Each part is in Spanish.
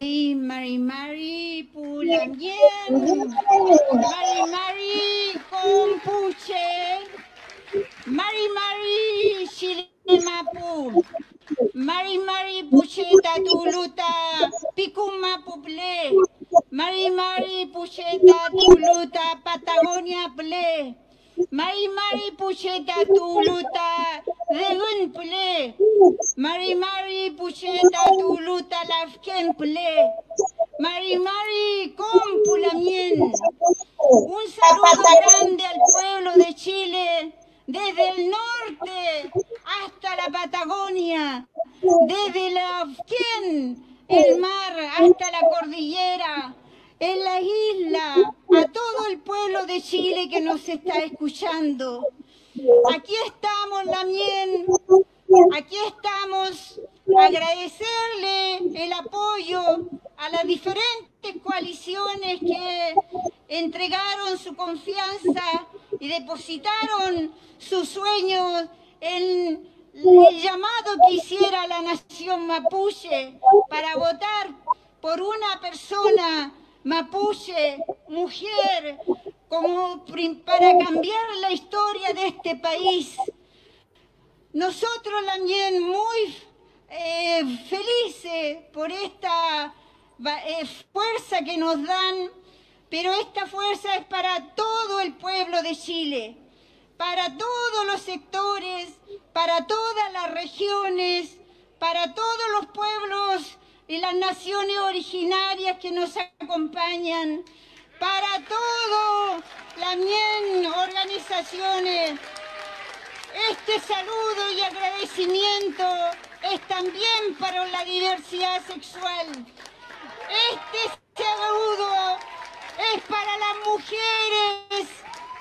Mari Mari Pulamien, Mari Mari Compuche, Mari Mari Shilemapu, Mari Mari Pucheta Tuluta, Picuma Puple, Mari Mari Pucheta Tuluta, Patagonia Ple, Mari Mari Pucheta Tuluta, Regun Ple, Mari Mari Pucheta Tuluta, Lafken Ple, Mari Mari Compulamien. Un saludo grande al pueblo de Chile, desde el norte hasta la Patagonia, desde la Afquén, el mar hasta la cordillera, en la isla, a todo el pueblo de Chile que nos está escuchando. Aquí estamos, Lamien, aquí estamos agradecerle el apoyo a las diferentes coaliciones que entregaron su confianza y depositaron sus sueños en el llamado que hiciera la nación mapuche para votar por una persona mapuche, mujer, como para cambiar la historia de este país. Nosotros también muy eh, felices por esta eh, fuerza que nos dan, pero esta fuerza es para todo el pueblo de Chile, para todos los sectores, para todas las regiones, para todos los pueblos y las naciones originarias que nos acompañan, para todas las organizaciones. Este saludo y agradecimiento es también para la diversidad sexual. Este saludo es para las mujeres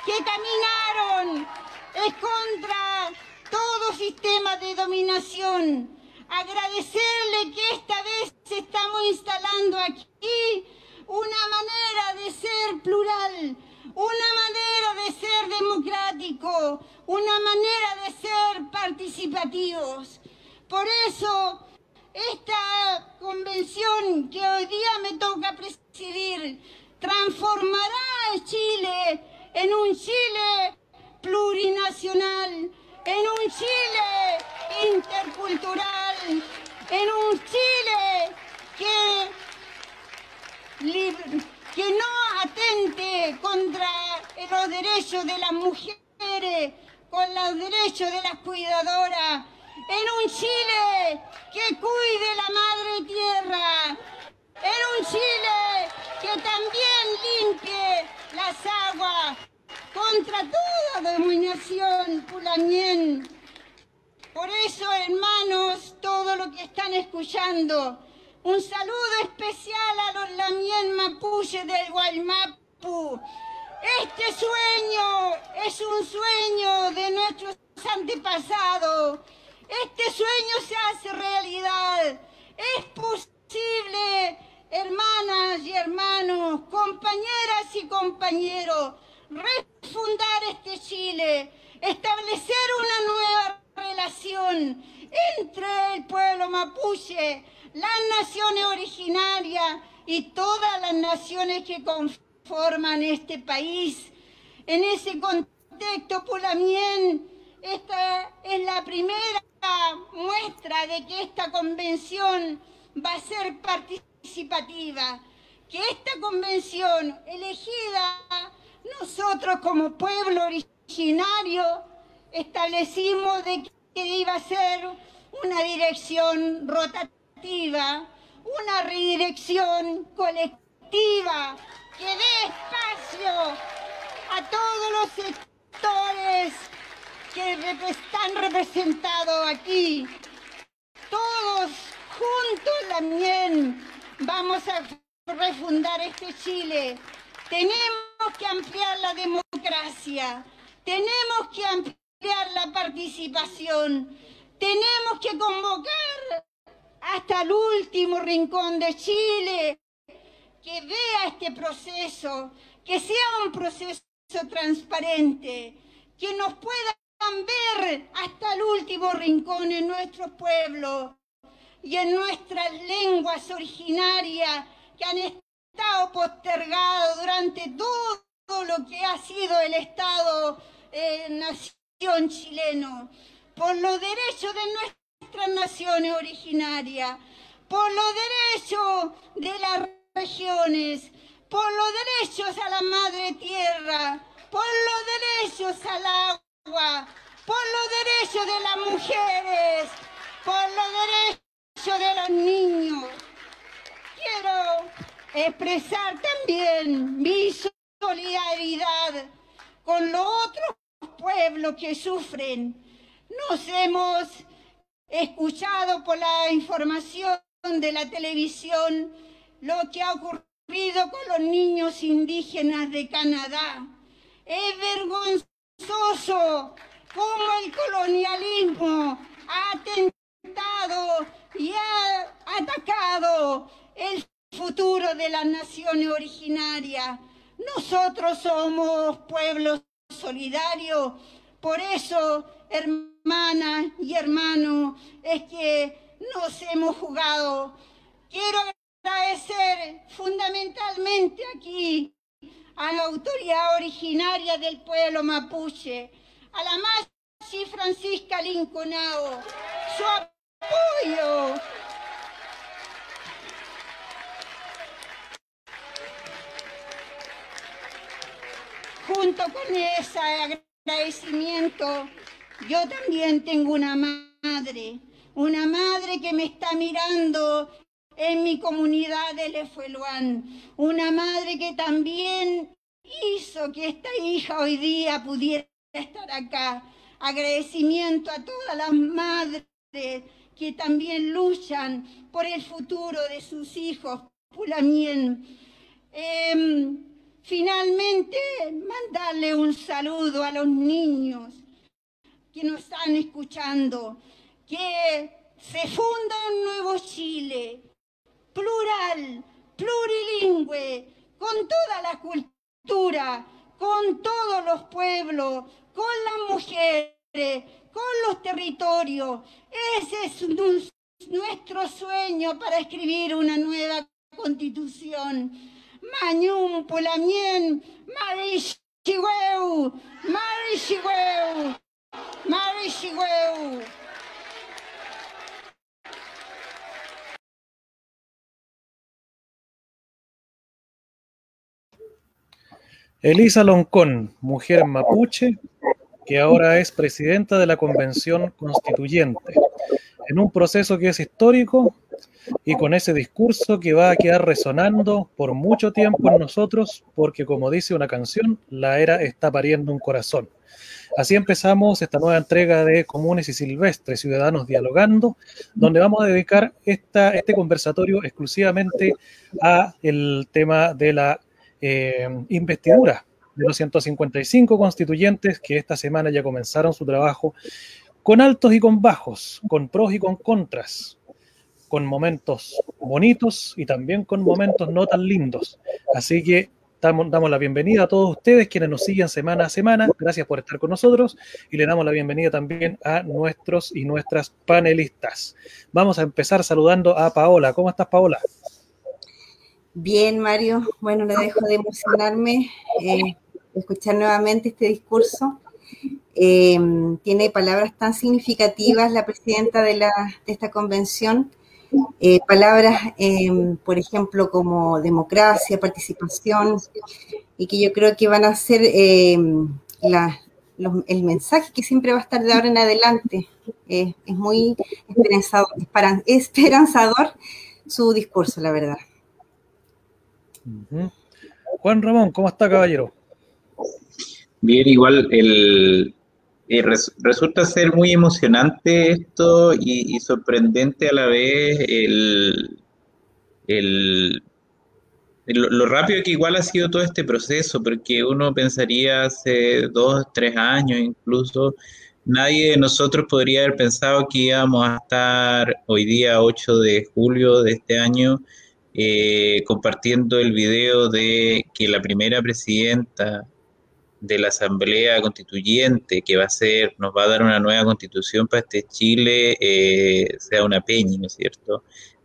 que caminaron es contra todo sistema de dominación. Agradecerle que esta vez estamos instalando aquí una manera de ser plural, una manera de ser democrático, una manera de ser participativos. Por eso, esta convención que hoy día me toca presidir transformará a Chile en un Chile plurinacional, en un Chile intercultural, en un Chile que, que no atente contra los derechos de las mujeres, con los derechos de las cuidadoras, en un Chile que cuide la madre tierra, en un Chile que también limpie las aguas contra toda dominación pulamien. Por eso, hermanos, todo lo que están escuchando, un saludo especial a los lamien mapuche del Guaymapu. Este sueño es un sueño de nuestros antepasados este sueño se hace realidad. Es posible, hermanas y hermanos, compañeras y compañeros, refundar este Chile, establecer una nueva relación entre el pueblo mapuche, las naciones originarias y todas las naciones que conforman este país. En ese contexto, Pulamien, esta es la primera muestra de que esta convención va a ser participativa, que esta convención elegida nosotros como pueblo originario establecimos de que iba a ser una dirección rotativa, una redirección colectiva que dé espacio a todos los sectores que están representados aquí. Todos juntos también vamos a refundar este Chile. Tenemos que ampliar la democracia, tenemos que ampliar la participación, tenemos que convocar hasta el último rincón de Chile que vea este proceso, que sea un proceso transparente, que nos pueda ver hasta el último rincón en nuestro pueblo. y en nuestras lenguas originarias que han estado postergadas durante todo lo que ha sido el Estado-Nación eh, chileno, por los derechos de nuestras naciones originarias, por los derechos de las regiones, por los derechos a la madre tierra, por los derechos al agua, por los derechos de las mujeres, por los derechos de los niños. Quiero expresar también mi solidaridad con los otros pueblos que sufren. Nos hemos escuchado por la información de la televisión lo que ha ocurrido con los niños indígenas de Canadá. Es vergonzoso cómo el colonialismo ha atentado y ha atacado el futuro de las naciones originarias. Nosotros somos pueblos solidarios, por eso, hermanas y hermanos, es que nos hemos jugado. Quiero agradecer fundamentalmente aquí a la autoridad originaria del pueblo mapuche, a la Machi Francisca Linconao, su apoyo. Junto con ese agradecimiento, yo también tengo una madre, una madre que me está mirando en mi comunidad de Lefueluán, una madre que también hizo que esta hija hoy día pudiera estar acá. Agradecimiento a todas las madres que también luchan por el futuro de sus hijos, Pulamien. Em, finalmente, mandarle un saludo a los niños que nos están escuchando, que se funda un nuevo Chile, plural, plurilingüe, con toda la cultura, con todos los pueblos, con las mujeres, con los territorios. Ese es nuestro sueño para escribir una nueva constitución. Mañum, Pulamien, Marichihueu, Marichihueu, Marichihueu. Elisa Loncón, mujer mapuche, que ahora es presidenta de la Convención Constituyente, en un proceso que es histórico y con ese discurso que va a quedar resonando por mucho tiempo en nosotros, porque como dice una canción, la era está pariendo un corazón. Así empezamos esta nueva entrega de Comunes y Silvestres, Ciudadanos Dialogando, donde vamos a dedicar esta, este conversatorio exclusivamente a el tema de la eh, investidura de los 155 constituyentes que esta semana ya comenzaron su trabajo con altos y con bajos, con pros y con contras, con momentos bonitos y también con momentos no tan lindos. Así que damos, la bienvenida a todos ustedes quienes nos siguen semana a semana. Gracias por estar con nosotros y le damos la bienvenida también a nuestros y nuestras panelistas. Vamos a empezar saludando a Paola. ¿Cómo estás, Paola? Bien, Mario. Bueno, no dejo de emocionarme eh, escuchar nuevamente este discurso. Eh, tiene palabras tan significativas la presidenta de, la, de esta convención. Eh, palabras, por ejemplo, como democracia, participación, y que yo creo que van a ser la, el mensaje que siempre va a estar de ahora en adelante. es muy esperanzador su discurso, la verdad. Juan Ramón, ¿cómo está, caballero? Bien, igual el, eh, resulta ser muy emocionante esto y, sorprendente a la vez el, el, lo rápido que igual ha sido todo este proceso, porque uno pensaría hace dos, tres años incluso, nadie de nosotros podría haber pensado que íbamos a estar hoy día 8 de julio de este año eh, compartiendo el video de que la primera presidenta de la Asamblea Constituyente, que va a ser, nos va a dar una nueva constitución para este Chile, eh, sea una peña, ¿no es cierto?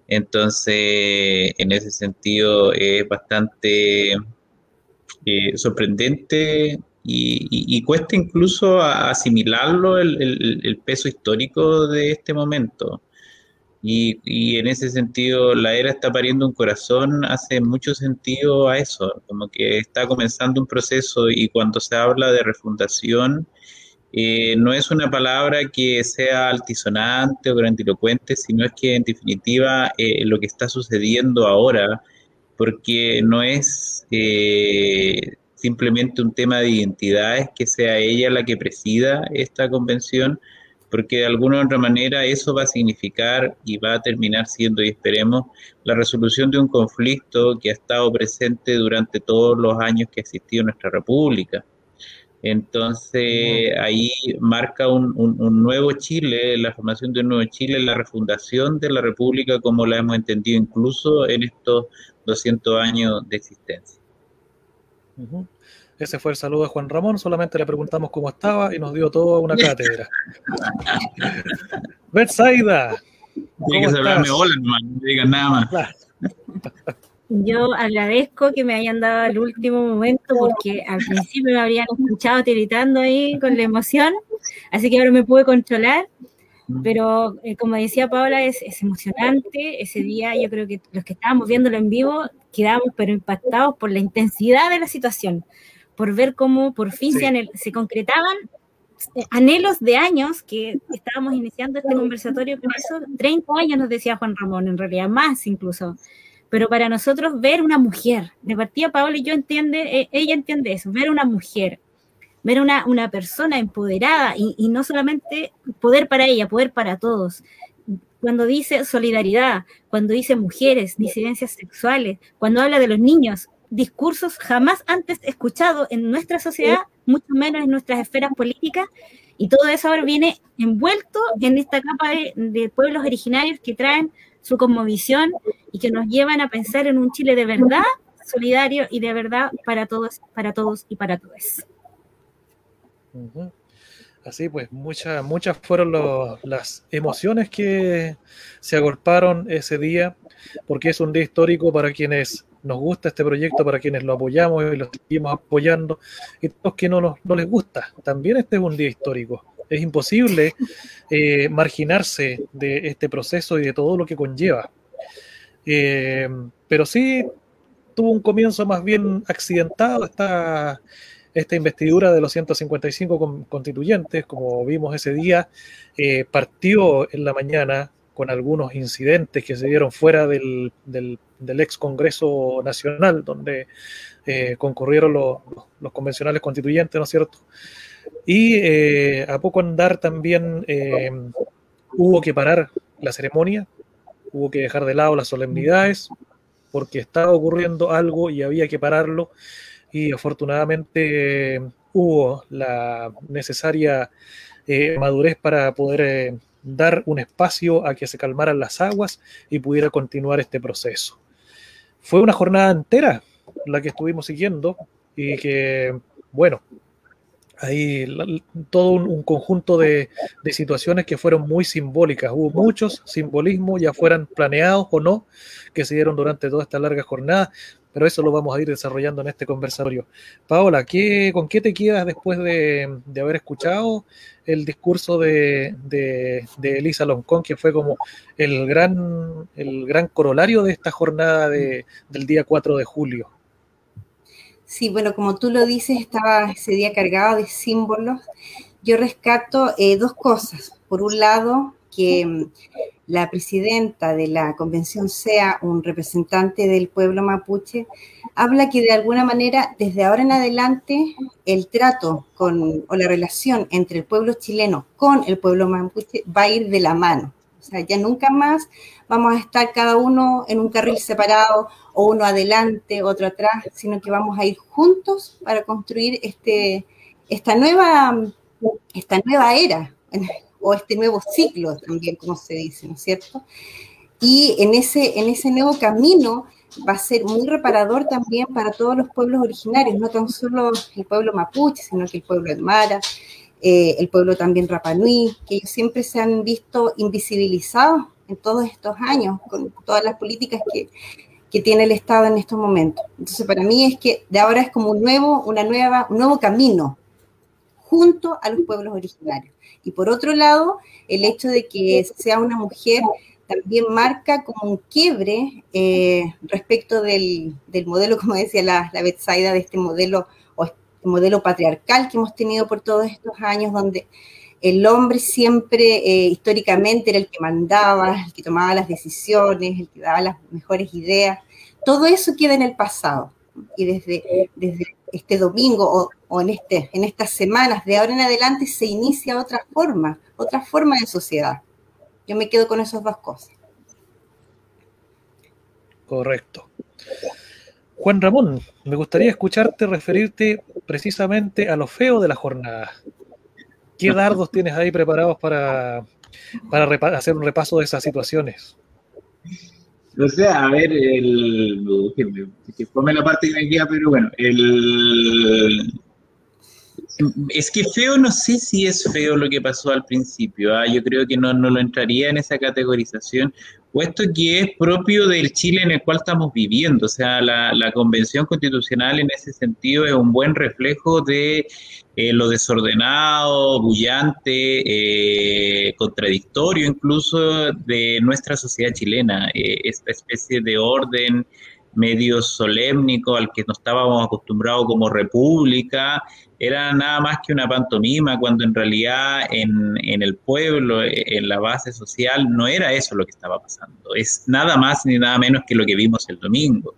Entonces, en ese sentido, es bastante eh, sorprendente y, cuesta incluso asimilarlo el, peso histórico de este momento. Y, en ese sentido, la era está pariendo un corazón, hace mucho sentido a eso, como que está comenzando un proceso y cuando se habla de refundación, eh, no es una palabra que sea altisonante o grandilocuente, sino es que en definitiva eh, lo que está sucediendo ahora, porque no es eh, simplemente un tema de identidades que sea ella la que presida esta convención, porque de alguna u otra manera eso va a significar y va a terminar siendo, y esperemos, la resolución de un conflicto que ha estado presente durante todos los años que ha existido nuestra república. Entonces ahí marca un, un, nuevo Chile, la formación de un nuevo Chile, la refundación de la República como la hemos entendido incluso en estos 200 años de existencia. Ese fue el saludo de Juan Ramón, solamente le preguntamos cómo estaba y nos dio toda una cátedra. Betsaida. Tiene que hablarme hola, no me digan nada más. Yo agradezco que me hayan dado el último momento porque al principio me habrían escuchado tiritando ahí con la emoción, así que ahora me pude controlar. Pero eh, como decía Paola, es, es, emocionante. Ese día yo creo que los que estábamos viéndolo en vivo quedamos pero impactados por la intensidad de la situación por ver cómo por fin se, concretaban eh, anhelos de años que estábamos iniciando este conversatorio. Con eso, 30 años nos decía Juan Ramón, en realidad más incluso. Pero para nosotros ver una mujer, de partida Paola y yo entiende, eh, ella entiende eso, ver una mujer, ver una, una persona empoderada y, y no solamente poder para ella, poder para todos, cuando dice solidaridad, cuando dice mujeres, disidencias sexuales, cuando habla de los niños, discursos jamás antes escuchados en nuestra sociedad, mucho menos en nuestras esferas políticas, y todo eso ahora viene envuelto en esta capa de, pueblos originarios que traen su cosmovisión y que nos llevan a pensar en un Chile de verdad, solidario y de verdad para todos, para todos y para todos. Así pues, muchas, muchas fueron las emociones que se agolparon ese día, porque es un día histórico para quienes nos gusta este proyecto, para quienes lo apoyamos y lo seguimos apoyando, y todos que no, nos, no les gusta. También este es un día histórico. Es imposible eh, marginarse de este proceso y de todo lo que conlleva. Eh, pero sí tuvo un comienzo más bien accidentado esta, esta investidura de los 155 constituyentes, como vimos ese día, eh, partió en la mañana con algunos incidentes que se dieron fuera del, del, ex Congreso Nacional, donde eh, concurrieron los, convencionales constituyentes, ¿no es cierto? Y eh, a poco andar también eh, hubo que parar la ceremonia, hubo que dejar de lado las solemnidades, porque estaba ocurriendo algo y había que pararlo, y afortunadamente hubo la necesaria madurez para poder dar un espacio a que se calmaran las aguas y pudiera continuar este proceso. Fue una jornada entera la que estuvimos siguiendo y que, bueno, hay todo un, conjunto de, de, situaciones que fueron muy simbólicas. Hubo muchos simbolismos, ya fueran planeados o no, que se dieron durante toda esta larga jornada pero eso lo vamos a ir desarrollando en este conversatorio. Paola, ¿qué, ¿con qué te quedas después de, haber escuchado el discurso de, Elisa Loncón, que fue como el gran, el gran corolario de esta jornada del día 4 de julio? Sí, bueno, como tú lo dices, estaba ese día cargado de símbolos. Yo rescato eh, dos cosas. Por un lado, que mm, la presidenta de la convención sea un representante del pueblo mapuche, habla que de alguna manera desde ahora en adelante el trato con, o la relación entre el pueblo chileno con el pueblo mapuche va a ir de la mano. O sea, ya nunca más vamos a estar cada uno en un carril separado o uno adelante, otro atrás, sino que vamos a ir juntos para construir este, esta, nueva, esta nueva era o este nuevo ciclo también, como se dice, ¿no es cierto? Y en ese, en ese nuevo camino va a ser muy reparador también para todos los pueblos originarios, no tan solo el pueblo mapuche, sino que el pueblo Aymara, eh, el pueblo también Rapanui, que ellos siempre se han visto invisibilizados en todos estos años, con todas las políticas que, que tiene el Estado en estos momentos. Entonces, para mí es que de ahora es como un nuevo, una nueva, un nuevo camino junto a los pueblos originarios. Y por otro lado, el hecho de que sea una mujer también marca como un quiebre eh, respecto del, del, modelo, como decía la, la Betsaida, de este modelo o este modelo patriarcal que hemos tenido por todos estos años, donde el hombre siempre eh, históricamente era el que mandaba, el que tomaba las decisiones, el que daba las mejores ideas. Todo eso queda en el pasado. Y desde, desde este domingo o, o, en, este, en estas semanas, de ahora en adelante, se inicia otra forma, otra forma de sociedad. Yo me quedo con esas dos cosas. Correcto. Juan Ramón, me gustaría escucharte referirte precisamente a lo feo de la jornada. ¿Qué dardos tienes ahí preparados para, para hacer un repaso de esas situaciones? O sea, a ver, el, que ponme la parte que me queda, pero bueno, el, es que feo, no sé si es feo lo que pasó al principio. ¿ah? Yo creo que no, no, lo entraría en esa categorización, puesto que es propio del Chile en el cual estamos viviendo. O sea, la, Convención Constitucional en ese sentido es un buen reflejo de eh, lo desordenado, bullante, eh, contradictorio incluso de nuestra sociedad chilena. Eh, esta especie de orden medio solemnico al que nos estábamos acostumbrados como república, era nada más que una pantomima, cuando en realidad en, en, el pueblo, en la base social, no era eso lo que estaba pasando. Es nada más ni nada menos que lo que vimos el domingo.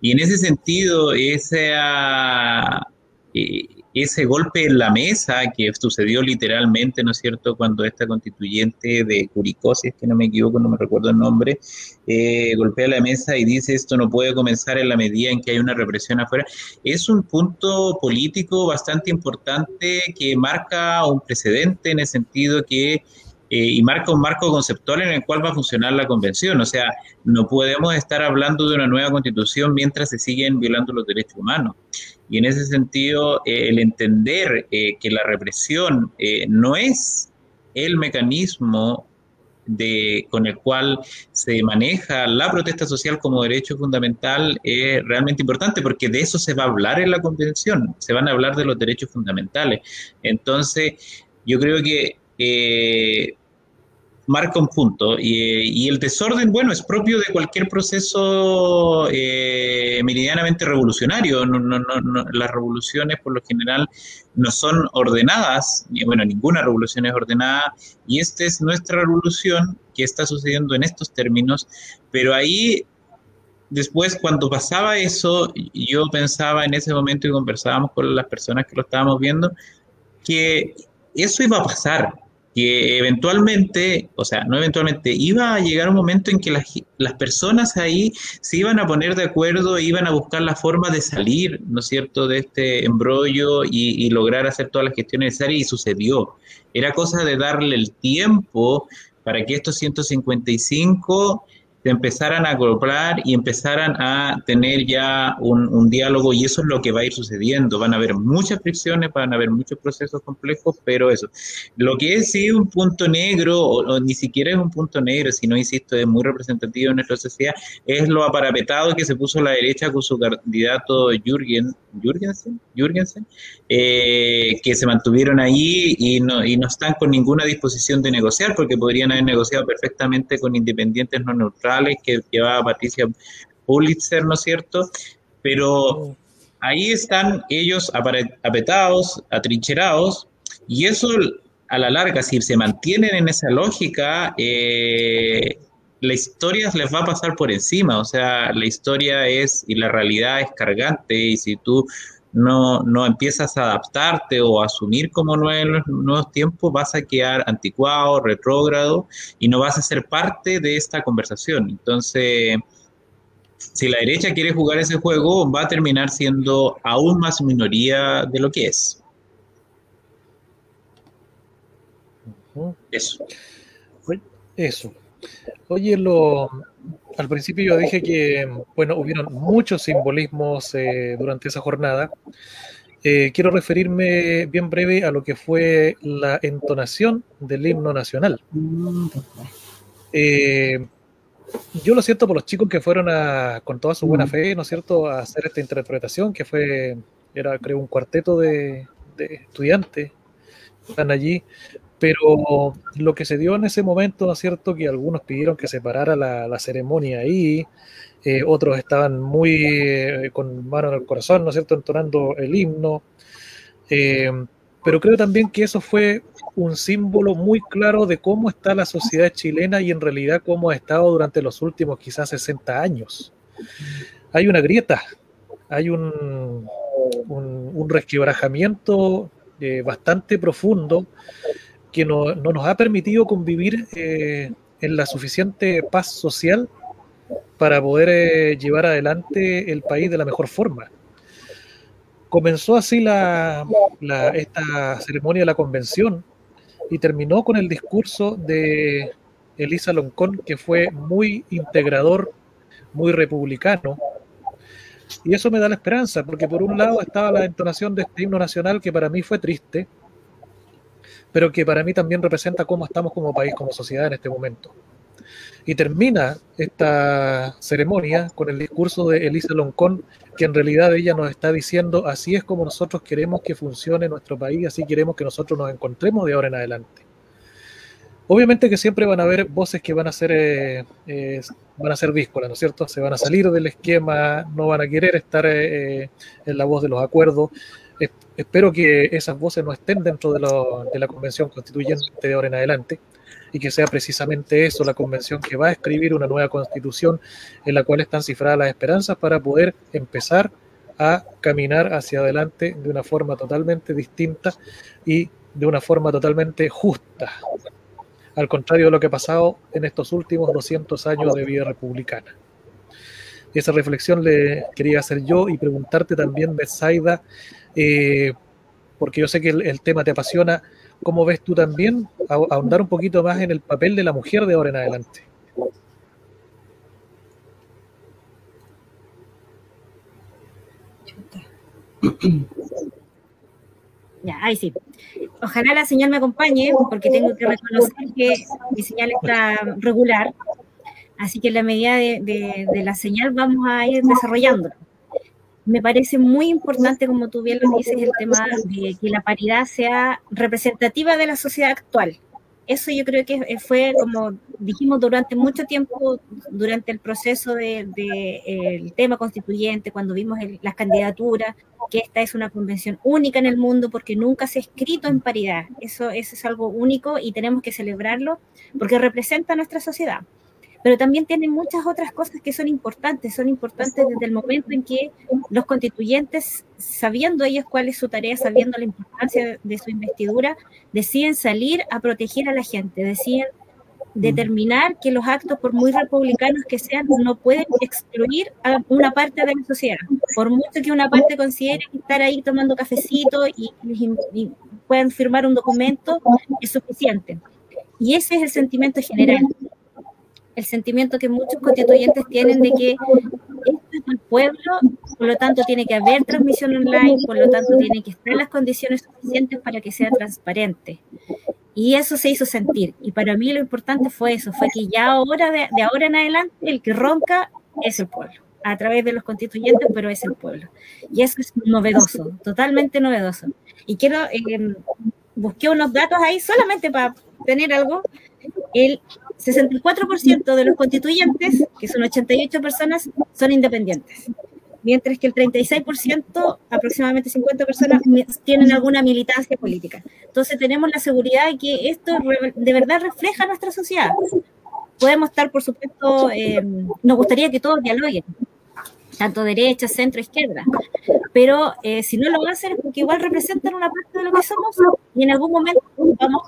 Y en ese sentido, esa, eh, ese golpe en la mesa que sucedió literalmente, ¿no es cierto?, cuando esta constituyente de Curicó, si es que no me equivoco, no me recuerdo el nombre, eh, golpea la mesa y dice esto no puede comenzar en la medida en que hay una represión afuera, es un punto político bastante importante que marca un precedente en el sentido que eh, y marca un marco conceptual en el cual va a funcionar la convención. O sea, no podemos estar hablando de una nueva constitución mientras se siguen violando los derechos humanos. Y en ese sentido, eh, el entender eh, que la represión eh, no es el mecanismo de, con el cual se maneja la protesta social como derecho fundamental es realmente importante porque de eso se va a hablar en la convención, se van a hablar de los derechos fundamentales. Entonces, yo creo que marca un punto. Y, el desorden, bueno, es propio de cualquier proceso eh, meridianamente revolucionario. No, no, no, las revoluciones, por lo general, no son ordenadas. Bueno, ninguna revolución es ordenada. Y esta es nuestra revolución que está sucediendo en estos términos. Pero ahí después cuando pasaba eso, yo pensaba en ese momento y conversábamos con las personas que lo estábamos viendo, que eso iba a pasar, que eventualmente, o sea, no eventualmente, iba a llegar un momento en que las, las, personas ahí se iban a poner de acuerdo, iban a buscar la forma de salir, ¿no es cierto?, de este embrollo y, y lograr hacer todas las gestiones necesarias y sucedió. Era cosa de darle el tiempo para que estos 155 se empezaran a acoplar y empezaran a tener ya un, un, diálogo y eso es lo que va a ir sucediendo. Van a haber muchas fricciones, van a haber muchos procesos complejos, pero eso. Lo que es sí un punto negro, o ni siquiera es un punto negro, sino, insisto, es muy representativo en nuestra sociedad, es lo aparapetado que se puso la derecha con su candidato Jürgen, Jürgensen, Jürgensen eh, que se mantuvieron ahí y no, y no están con ninguna disposición de negociar, porque podrían haber negociado perfectamente con independientes no neutrales que llevaba Patricia Pulitzer, ¿no es cierto? Pero ahí están ellos apetados, atrincherados, y eso a la larga, si se mantienen en esa lógica, eh, la historia les va a pasar por encima, o sea, la historia es y la realidad es cargante, y si tú no, no empiezas a adaptarte o a asumir como nuevos, nuevos tiempos, vas a quedar anticuado, retrógrado y no vas a ser parte de esta conversación. Entonces, si la derecha quiere jugar ese juego, va a terminar siendo aún más minoría de lo que es. Eso. Eso. Oye, lo, al principio yo dije que, bueno, hubieron muchos simbolismos eh, durante esa jornada. Eh, quiero referirme bien breve a lo que fue la entonación del himno nacional. Eh, yo lo siento por los chicos que fueron a, con toda su buena fe, ¿no es cierto?, a hacer esta interpretación, que fue, era creo un cuarteto de, de estudiantes que están allí, pero lo que se dio en ese momento, ¿no es cierto?, que algunos pidieron que se parara la, ceremonia ahí, eh, otros estaban muy eh, con mano en el corazón, ¿no es cierto?, entonando el himno. Eh, pero creo también que eso fue un símbolo muy claro de cómo está la sociedad chilena y en realidad cómo ha estado durante los últimos quizás 60 años. Hay una grieta, hay un, un, resquebrajamiento bastante profundo que no, nos ha permitido convivir eh, en la suficiente paz social para poder eh, llevar adelante el país de la mejor forma. Comenzó así la, esta ceremonia de la convención y terminó con el discurso de Elisa Loncón, que fue muy integrador, muy republicano. Y eso me da la esperanza, porque por un lado estaba la entonación de este himno nacional que para mí fue triste, pero que para mí también representa cómo estamos como país, como sociedad en este momento. Y termina esta ceremonia con el discurso de Elisa Loncón, que en realidad ella nos está diciendo, así es como nosotros queremos que funcione nuestro país, así queremos que nosotros nos encontremos de ahora en adelante. Obviamente que siempre van a haber voces que van a ser eh, eh, van a ser díscolas, ¿no es cierto? Se van a salir del esquema, no van a querer estar eh, en la voz de los acuerdos, espero que esas voces no estén dentro de, la convención constituyente de ahora en adelante y que sea precisamente eso, la convención que va a escribir una nueva constitución en la cual están cifradas las esperanzas para poder empezar a caminar hacia adelante de una forma totalmente distinta y de una forma totalmente justa, al contrario de lo que ha pasado en estos últimos 200 años de vida republicana. Esa reflexión le quería hacer yo y preguntarte también, Besaida, eh, porque yo sé que el, tema te apasiona. ¿Cómo ves tú también ahondar un poquito más en el papel de la mujer de ahora en adelante? Ya, ahí sí. Ojalá la señal me acompañe, porque tengo que reconocer que mi señal está regular. Así que en la medida de, de la señal vamos a ir desarrollándolo me parece muy importante, como tú bien lo dices, el tema de que la paridad sea representativa de la sociedad actual. Eso yo creo que fue, como dijimos durante mucho tiempo, durante el proceso del de, el tema constituyente, cuando vimos las candidaturas, que esta es una convención única en el mundo porque nunca se ha escrito en paridad. Eso, eso es algo único y tenemos que celebrarlo porque representa a nuestra sociedad pero también tiene muchas otras cosas que son importantes, son importantes desde el momento en que los constituyentes, sabiendo ellos cuál es su tarea, sabiendo la importancia de su investidura, deciden salir a proteger a la gente, deciden determinar que los actos, por muy republicanos que sean, no pueden excluir a una parte de la sociedad. Por mucho que una parte considere que estar ahí tomando cafecito y, y puedan firmar un documento es suficiente. Y ese es el sentimiento general el sentimiento que muchos constituyentes tienen de que esto es el pueblo, por lo tanto tiene que haber transmisión online, por lo tanto tiene que estar las condiciones suficientes para que sea transparente. Y eso se hizo sentir. Y para mí lo importante fue eso, fue que ya ahora, de, ahora en adelante, el que ronca es el pueblo, a través de los constituyentes, pero es el pueblo. Y eso es novedoso, totalmente novedoso. Y quiero, eh, busqué unos datos ahí solamente para tener algo. El 64% de los constituyentes, que son 88 personas, son independientes, mientras que el 36%, aproximadamente 50 personas, tienen alguna militancia política. Entonces tenemos la seguridad de que esto de verdad refleja nuestra sociedad. Podemos estar, por supuesto, eh, nos gustaría que todos dialoguen, tanto derecha, centro, izquierda. Pero eh, si no lo hacen es porque igual representan una parte de lo que somos y en algún momento vamos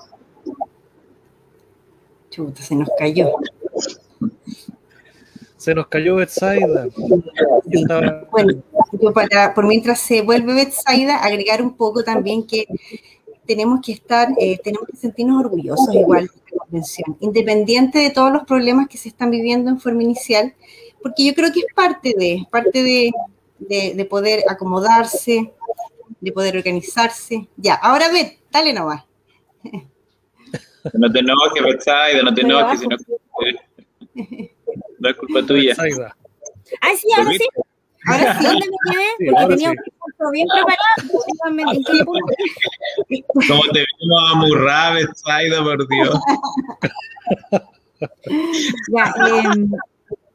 Chuta, se nos cayó. Se nos cayó Betsaida. Bueno, para, por mientras se vuelve Betsaida, agregar un poco también que tenemos que estar, eh, tenemos que sentirnos orgullosos igual de la convención, independiente de todos los problemas que se están viviendo en forma inicial, porque yo creo que es parte de, parte de, de, poder acomodarse, de poder organizarse. Ya, ahora ve, dale nomás. No te enojes, Betsaida, no te enojes, sino no es culpa tuya. Ay, sí, ahora sí. Ahora sí, ¿dónde me quedé? Porque tenía un punto bien preparado. ¿En qué punto? Como te vimos amurrar, Betsaida, por Dios. Ya, eh,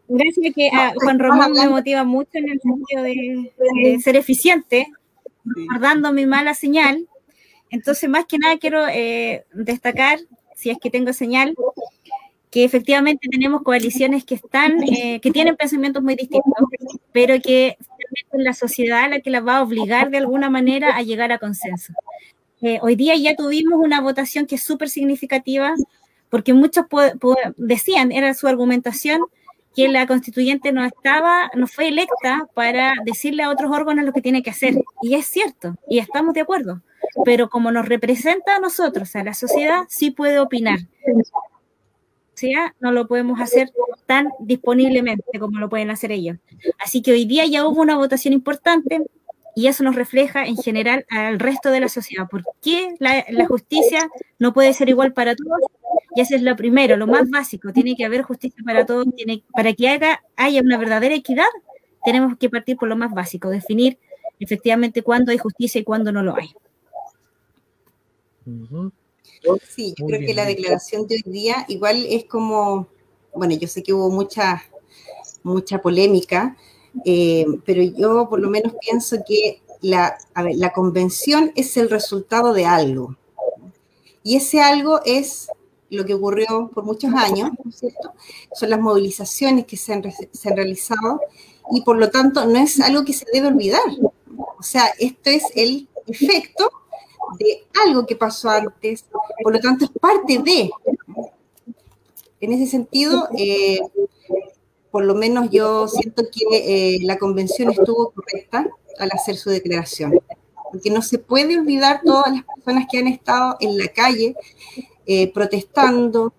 gracias que a Juan Román me motiva mucho en el sentido de, ser eficiente, guardando mi mala señal. Entonces, más que nada quiero eh, destacar, si es que tengo señal, que efectivamente tenemos coaliciones que están, eh, que tienen pensamientos muy distintos, pero que la sociedad la que las va a obligar de alguna manera a llegar a consenso. Eh, hoy día ya tuvimos una votación que es súper significativa, porque muchos decían, era su argumentación, que la constituyente no estaba, no fue electa para decirle a otros órganos lo que tiene que hacer. Y es cierto, y estamos de acuerdo. Pero como nos representa a nosotros, a la sociedad, sí puede opinar. sea, no lo podemos hacer tan disponiblemente como lo pueden hacer ellos. Así que hoy día ya hubo una votación importante y eso nos refleja en general al resto de la sociedad. ¿Por qué la, la justicia no puede ser igual para todos? Y eso es lo primero, lo más básico. Tiene que haber justicia para todos. Tiene, para que haya una verdadera equidad, tenemos que partir por lo más básico, definir efectivamente cuándo hay justicia y cuándo no lo hay. Sí, yo creo que la declaración de hoy día igual es como, bueno, yo sé que hubo mucha, mucha polémica, eh, pero yo por lo menos pienso que la, la convención es el resultado de algo. Y ese algo es lo que ocurrió por muchos años, ¿no es cierto? Son las movilizaciones que se han, se han, realizado y por lo tanto no es algo que se debe olvidar. O sea, esto es el efecto de algo que pasó antes, por lo tanto es parte de. En ese sentido, eh, por lo menos yo siento que eh, la convención estuvo correcta al hacer su declaración, porque no se puede olvidar todas las personas que han estado en la calle eh, protestando,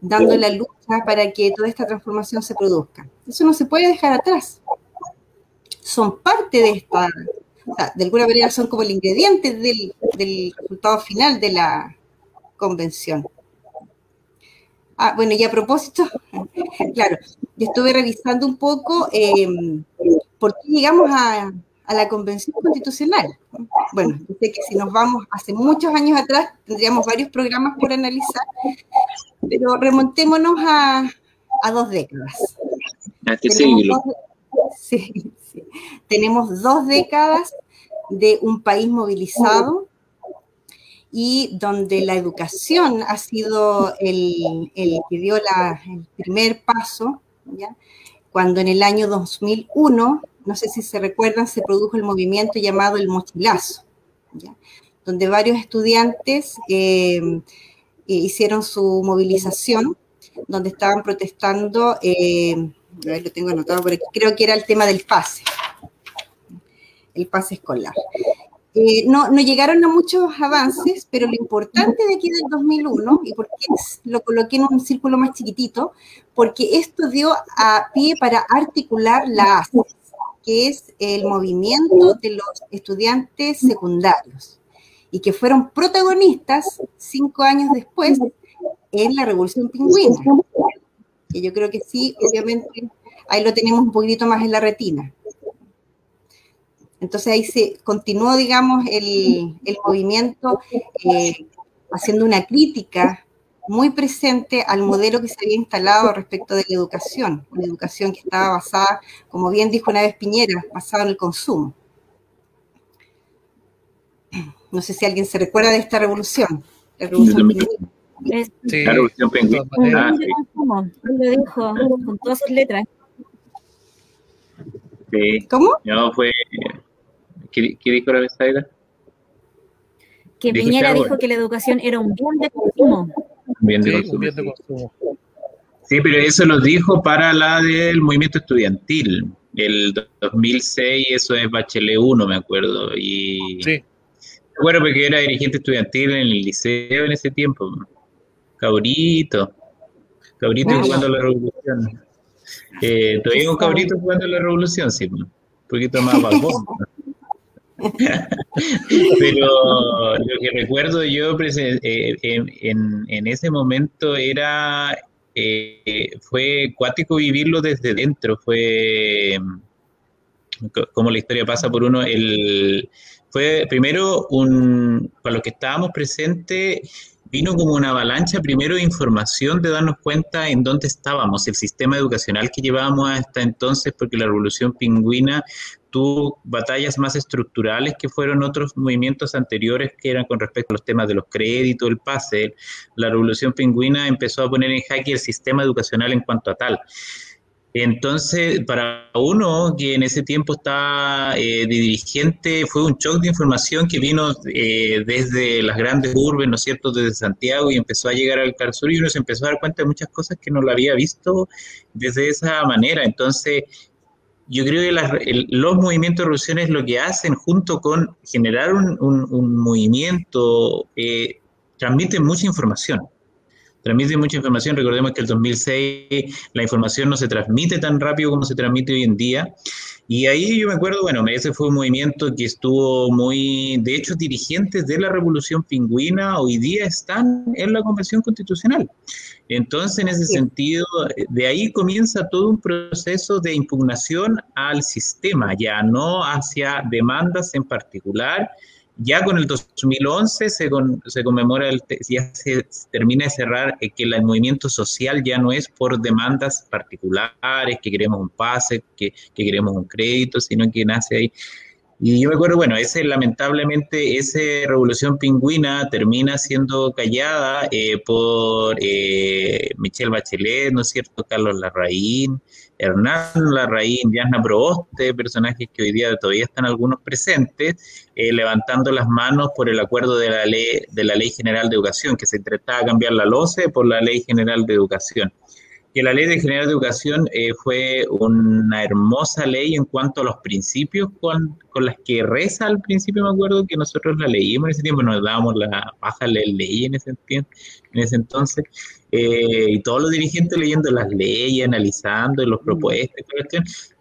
dando la lucha para que toda esta transformación se produzca. Eso no se puede dejar atrás. Son parte de esta, o sea, de alguna manera son como el ingrediente del, del resultado final de la convención. Ah, bueno, y a propósito, claro, yo estuve revisando un poco eh, por qué llegamos a, a la Convención Constitucional. Bueno, yo sé que si nos vamos hace muchos años atrás, tendríamos varios programas por analizar, pero remontémonos a, a dos décadas. ¿A qué siglo? sí, sí. Tenemos dos décadas de un país movilizado y donde la educación ha sido el, el que dio la, el primer paso, cuando en el año 2001 no sé si se recuerdan, se produjo el movimiento llamado el mochilazo, donde varios estudiantes eh, hicieron su movilización, donde estaban protestando, eh, lo tengo anotado por aquí, creo que era el tema del pase, el pase escolar. Eh, no, no, llegaron a muchos avances, pero lo importante de aquí del 2001, y por qué lo coloqué en un círculo más chiquitito, porque esto dio a pie para articular la que es el movimiento de los estudiantes secundarios y que fueron protagonistas cinco años después en la Revolución Pingüina. Que yo creo que sí, obviamente, ahí lo tenemos un poquito más en la retina. Entonces ahí se continuó, digamos, el, el movimiento eh, haciendo una crítica muy presente al modelo que se había instalado respecto de la educación, una educación que estaba basada, como bien dijo una vez Piñera, basada en el consumo. No sé si alguien se recuerda de esta revolución. La revolución sí, la revolución ah, Lo dijo con todas sus letras. Sí. ¿Cómo? No, fue. ¿Qué, qué dijo la Besaida? Que Piñera dijo que la educación era un bien de consumo. Bien de, consumo, sí. pero eso lo dijo para la del movimiento estudiantil. El 2006, eso es Bachelet 1, me acuerdo. Y sí. Bueno, porque era dirigente estudiantil en el liceo en ese tiempo. Cabrito. Cabrito jugando la revolución. Eh, todavía un cabrito jugando la revolución, sí, un poquito más balbón. Pero lo que recuerdo yo eh, en, en, ese momento era, eh, fue cuático vivirlo desde dentro, fue como la historia pasa por uno, el, fue primero un, para los que estábamos presentes, vino como una avalancha primero de información de darnos cuenta en dónde estábamos, el sistema educacional que llevábamos hasta entonces, porque la revolución pingüina tuvo batallas más estructurales que fueron otros movimientos anteriores que eran con respecto a los temas de los créditos, el pase. La revolución pingüina empezó a poner en jaque el sistema educacional en cuanto a tal. Entonces, para uno que en ese tiempo estaba eh, dirigente, fue un shock de información que vino eh, desde las grandes urbes, ¿no es cierto?, desde Santiago y empezó a llegar al Sur y uno se empezó a dar cuenta de muchas cosas que no lo había visto desde esa manera. Entonces, yo creo que los movimientos de revoluciones lo que hacen junto con generar un, un, movimiento, eh, transmiten mucha información transmite mucha información. Recordemos que el 2006 la información no se transmite tan rápido como se transmite hoy en día. Y ahí yo me acuerdo, bueno, ese fue un movimiento que estuvo muy, de hecho, dirigentes de la Revolución Pingüina hoy día están en la Convención Constitucional. Entonces, en ese sentido, de ahí comienza todo un proceso de impugnación al sistema, ya no hacia demandas en particular, ya con el 2011 se, se conmemora, el, ya se termina de cerrar eh, que el movimiento social ya no es por demandas particulares, que queremos un pase, que, que queremos un crédito, sino que nace ahí y yo me acuerdo, bueno, ese lamentablemente, esa revolución pingüina termina siendo callada eh, por eh, Michelle Bachelet, ¿no es cierto? Carlos Larraín, Hernán Larraín, Diana Proboste, personajes que hoy día todavía están algunos presentes, eh, levantando las manos por el acuerdo de la ley de la Ley General de Educación, que se de cambiar la LOCE por la Ley General de Educación que la ley de general de educación eh, fue una hermosa ley en cuanto a los principios con, con las que reza al principio, me acuerdo que nosotros la leímos en ese tiempo, nos dábamos la baja ley en ese, en ese entonces, eh, y todos los dirigentes leyendo las leyes, analizando los propuestas,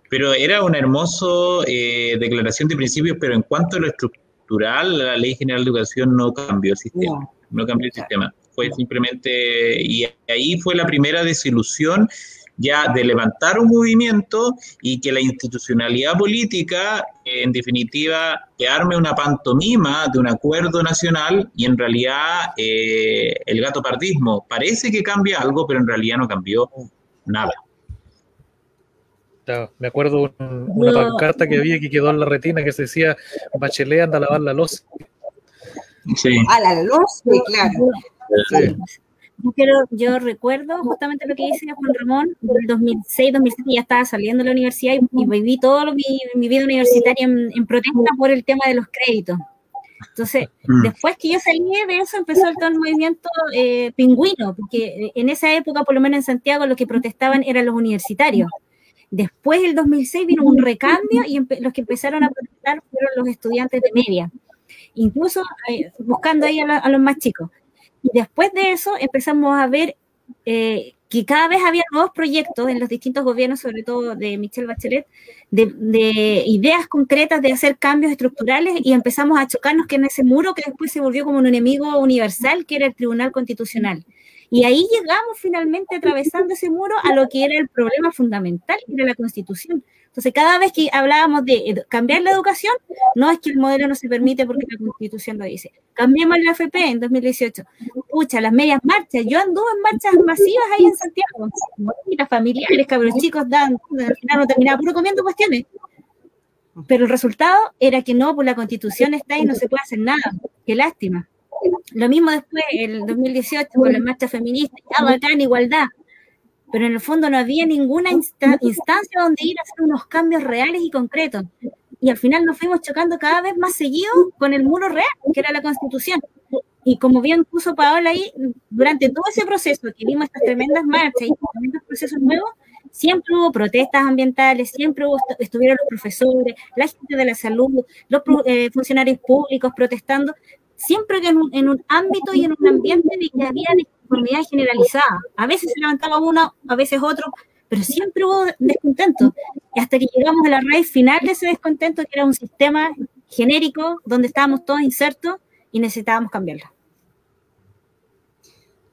pero era una hermosa eh, declaración de principios, pero en cuanto a lo estructural, la ley general de educación no cambió el sistema, no cambió el sistema fue simplemente, y ahí fue la primera desilusión ya de levantar un movimiento y que la institucionalidad política, en definitiva, que arme una pantomima de un acuerdo nacional y en realidad eh, el gato partismo parece que cambia algo, pero en realidad no cambió nada. Me acuerdo una pancarta que había que quedó en la retina que se decía Bachelet anda a lavar la losa. Sí. A la losa, claro. Yo, yo recuerdo justamente lo que dice Juan Ramón, en el 2006, 2007 ya estaba saliendo de la universidad y, viví toda mi, vida universitaria en, protesta por el tema de los créditos. Entonces, mm. después que yo salí de eso, empezó todo el movimiento eh, pingüino, porque en esa época, por lo menos en Santiago, los que protestaban eran los universitarios. Después, del 2006, vino un recambio y los que empezaron a protestar fueron los estudiantes de media, incluso eh, buscando ahí a los más chicos. Y después de eso empezamos a ver eh, que cada vez había nuevos proyectos en los distintos gobiernos, sobre todo de Michelle Bachelet, de, ideas concretas de hacer cambios estructurales y empezamos a chocarnos que en ese muro que después se volvió como un enemigo universal, que era el Tribunal Constitucional. Y ahí llegamos finalmente atravesando ese muro a lo que era el problema fundamental, que era la Constitución. Entonces, cada vez que hablábamos de cambiar la educación, no es que el modelo no se permite porque la Constitución lo dice. Cambiamos la FP en 2018. Pucha, las medias marchas. Yo anduve en marchas masivas ahí en Santiago. Las familiares, cabros chicos, dan, al final no terminaba puro comiendo cuestiones. Pero el resultado era que no, pues la Constitución está y no se puede hacer nada. Qué lástima. Lo mismo después, en 2018, con las marchas feministas, ya bacán, igualdad pero en el fondo no había ninguna instancia donde ir a hacer unos cambios reales y concretos. Y al final nos fuimos chocando cada vez más seguido con el muro real, que era la constitución. Y como bien puso Paola ahí, durante todo ese proceso que vimos estas tremendas marchas y tremendos procesos nuevos, siempre hubo protestas ambientales, siempre hubo, estuvieron los profesores, la gente de la salud, los eh, funcionarios públicos protestando, siempre en un, en un ámbito y en un ambiente de que había inconformidad generalizada. A veces se levantaba uno, a veces otro, pero siempre hubo descontento. Y hasta que llegamos a la raíz final de ese descontento, que era un sistema genérico donde estábamos todos insertos y necesitábamos cambiarlo.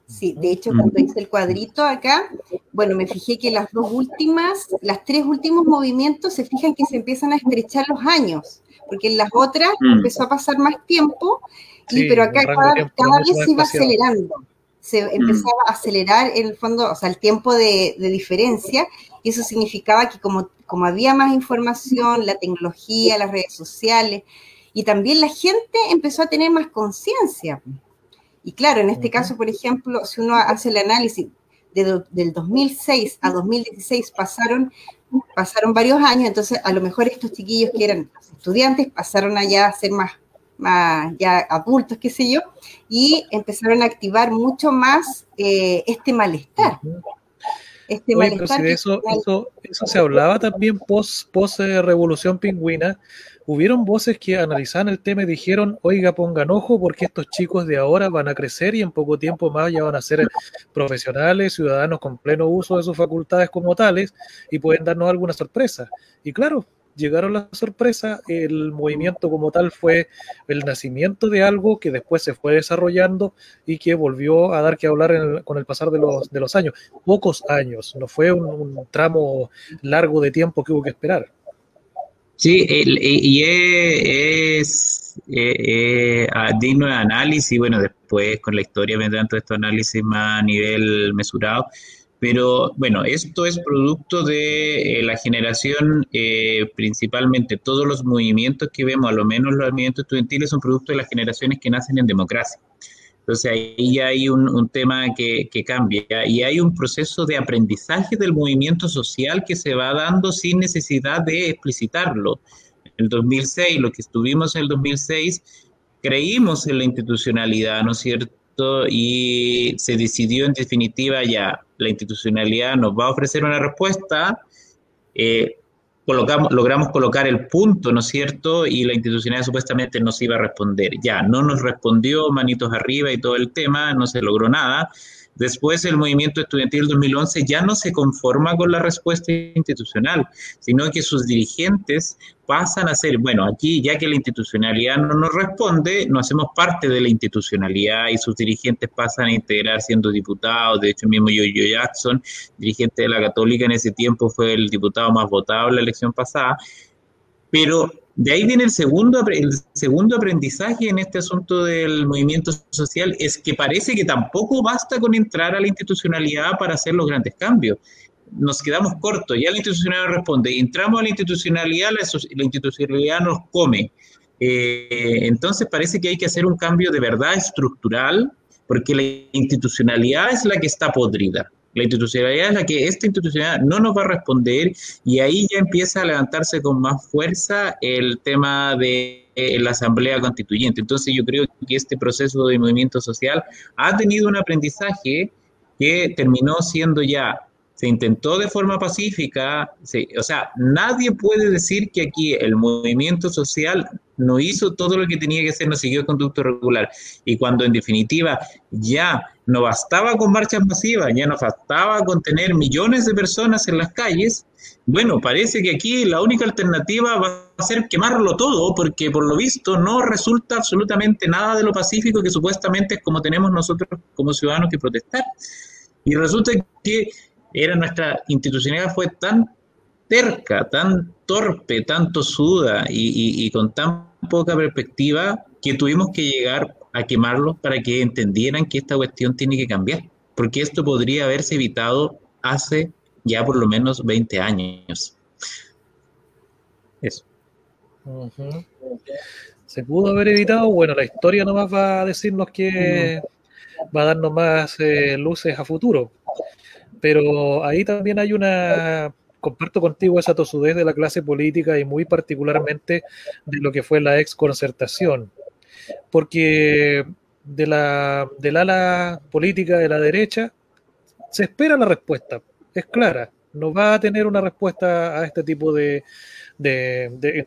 Sí, de hecho, cuando hice el cuadrito acá, bueno, me fijé que las dos últimas, las tres últimos movimientos, se fijan que se empiezan a estrechar los años, porque en las otras mm. empezó a pasar más tiempo, y, pero acá cada, vez se iba acelerando, se mm. empezaba a acelerar en el fondo, o sea, el tiempo de, de diferencia, y eso significaba que como, como había más información, la tecnología, las redes sociales, y también la gente empezó a tener más conciencia. Y claro, en este caso, por ejemplo, si uno hace el análisis del 2006 a 2016 pasaron, pasaron varios años, entonces a lo mejor estos chiquillos que eran estudiantes pasaron allá a ser más, más ya adultos, qué sé yo, y empezaron a activar mucho más eh, este malestar. Este malestar. eso, eso, eso, se hablaba también post, post eh, Revolución Pingüina, hubieron voces que analizaban el tema y dijeron, oiga, pongan ojo porque estos chicos de ahora van a crecer y en poco tiempo más ya van a ser profesionales, ciudadanos con pleno uso de sus facultades como tales y pueden darnos alguna sorpresa. Y claro, llegaron las sorpresas, el movimiento como tal fue el nacimiento de algo que después se fue desarrollando y que volvió a dar que hablar con el pasar de los, de los años. Pocos años, no fue un tramo largo de tiempo que hubo que esperar. Sí, y es, digno de análisis, bueno, después con la historia vendrán todos estos análisis más a nivel mesurado, pero bueno, esto es producto de eh, la generación, eh, principalmente todos los movimientos que vemos, a lo menos los movimientos estudiantiles, son producto de las generaciones que nacen en democracia. Entonces ahí ya hay un, tema que, cambia y hay un proceso de aprendizaje del movimiento social que se va dando sin necesidad de explicitarlo. En el 2006, lo que estuvimos en el 2006, creímos en la institucionalidad, ¿no es cierto? Y se decidió en definitiva ya, la institucionalidad nos va a ofrecer una respuesta. Eh, colocamos, logramos colocar el punto, ¿no es cierto? Y la institucionalidad supuestamente nos iba a responder. Ya, no nos respondió, manitos arriba y todo el tema, no se logró nada. Después el movimiento estudiantil 2011 ya no se conforma con la respuesta institucional, sino que sus dirigentes pasan a ser, bueno, aquí ya que la institucionalidad no nos responde, no hacemos parte de la institucionalidad y sus dirigentes pasan a integrar siendo diputados. De hecho, mismo yo Jackson, dirigente de la Católica en ese tiempo, fue el diputado más votado en la elección pasada. Pero de ahí viene el segundo, el segundo aprendizaje en este asunto del movimiento social, es que parece que tampoco basta con entrar a la institucionalidad para hacer los grandes cambios. Nos quedamos cortos, ya la institucionalidad responde, entramos a la institucionalidad, la, institucionalidad nos come. Eh, entonces parece que hay que hacer un cambio de verdad estructural, porque la institucionalidad es la que está podrida. La institucionalidad es la que esta institucionalidad no nos va a responder y ahí ya empieza a levantarse con más fuerza el tema de eh, la asamblea constituyente. Entonces yo creo que este proceso de movimiento social ha tenido un aprendizaje que terminó siendo ya se intentó de forma pacífica, o sea, nadie puede decir que aquí el movimiento social no hizo todo lo que tenía que hacer, no siguió el conducto regular. Y cuando en definitiva ya no bastaba con marchas masivas, ya no bastaba con tener millones de personas en las calles, bueno, parece que aquí la única alternativa va a ser quemarlo todo, porque por lo visto no resulta absolutamente nada de lo pacífico que supuestamente es como tenemos nosotros como ciudadanos que protestar. Y resulta que era nuestra institucionalidad fue tan terca, tan torpe, tanto suda y, con tan poca perspectiva que tuvimos que llegar a quemarlos para que entendieran que esta cuestión tiene que cambiar, porque esto podría haberse evitado hace ya por lo menos 20 años. Eso. ¿Se pudo haber evitado? Bueno, la historia nomás va a decirnos que va a darnos más eh, luces a futuro. Pero ahí también hay una, comparto contigo esa tosudez de la clase política y muy particularmente de lo que fue la ex concertación, porque de la, del ala política de la derecha se espera la respuesta, es clara, no va a tener una respuesta a este tipo de,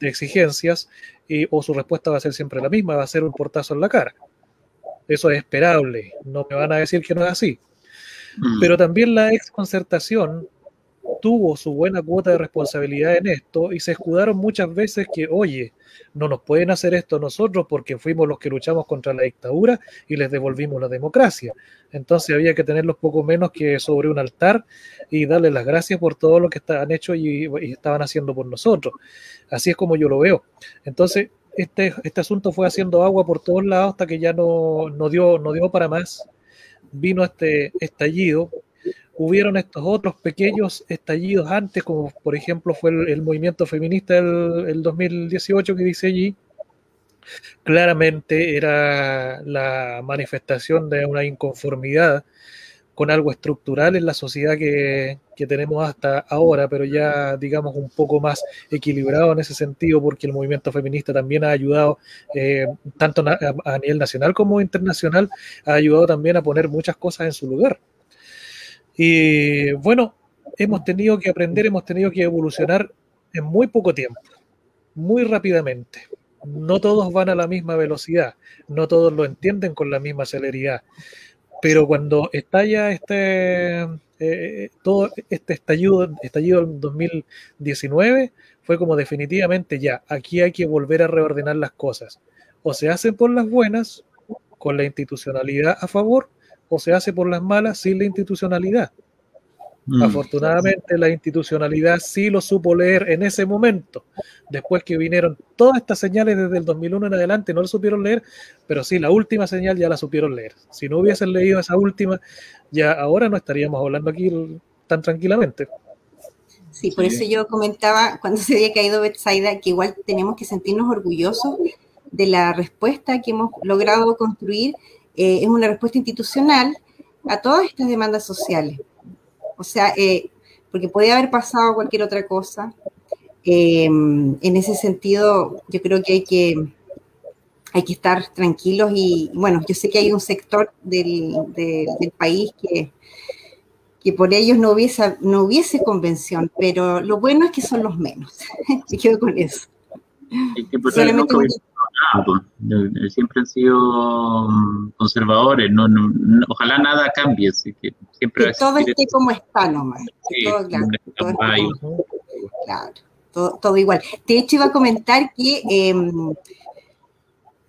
exigencias y, o su respuesta va a ser siempre la misma, va a ser un portazo en la cara. Eso es esperable, no me van a decir que no es así. Mm. Pero también la ex concertación tuvo su buena cuota de responsabilidad en esto y se escudaron muchas veces que, oye, no nos pueden hacer esto nosotros porque fuimos los que luchamos contra la dictadura y les devolvimos la democracia. Entonces había que tenerlos poco menos que sobre un altar y darles las gracias por todo lo que estaban hecho y, estaban haciendo por nosotros. Así es como yo lo veo. Entonces, este, este asunto fue haciendo agua por todos lados hasta que ya no, no, dio, no dio para más. Vino este estallido hubieron estos otros pequeños estallidos antes, como por ejemplo fue el, movimiento feminista del 2018 que dice allí, claramente era la manifestación de una inconformidad con algo estructural en la sociedad que, tenemos hasta ahora, pero ya digamos un poco más equilibrado en ese sentido, porque el movimiento feminista también ha ayudado, eh, tanto a nivel nacional como internacional, ha ayudado también a poner muchas cosas en su lugar. Y bueno, hemos tenido que aprender, hemos tenido que evolucionar en muy poco tiempo, muy rápidamente. No todos van a la misma velocidad, no todos lo entienden con la misma celeridad, pero cuando estalla este, eh, todo este estallido, estallido en 2019, fue como definitivamente ya, aquí hay que volver a reordenar las cosas. O se hacen por las buenas, con la institucionalidad a favor, o se hace por las malas sin la institucionalidad. Mm. Afortunadamente la institucionalidad sí lo supo leer en ese momento. Después que vinieron todas estas señales desde el 2001 en adelante, no lo supieron leer, pero sí, la última señal ya la supieron leer. Si no hubiesen leído esa última, ya ahora no estaríamos hablando aquí tan tranquilamente. Sí, por eso yo comentaba cuando se había caído Betsaida que igual tenemos que sentirnos orgullosos de la respuesta que hemos logrado construir eh, es una respuesta institucional a todas estas demandas sociales. O sea, eh, porque puede haber pasado cualquier otra cosa. Eh, en ese sentido, yo creo que hay que, hay que estar tranquilos y, bueno, yo sé que hay un sector del, del país que, que por ellos no hubiese, no hubiese convención, pero lo bueno es que son los menos. Me quedo con eso. Solamente pues, siempre han sido mm, conservadores, no, ojalá nada cambie, así que siempre... todo esté como está nomás, todo, claro, todo, igual. De hecho, iba a comentar que, em,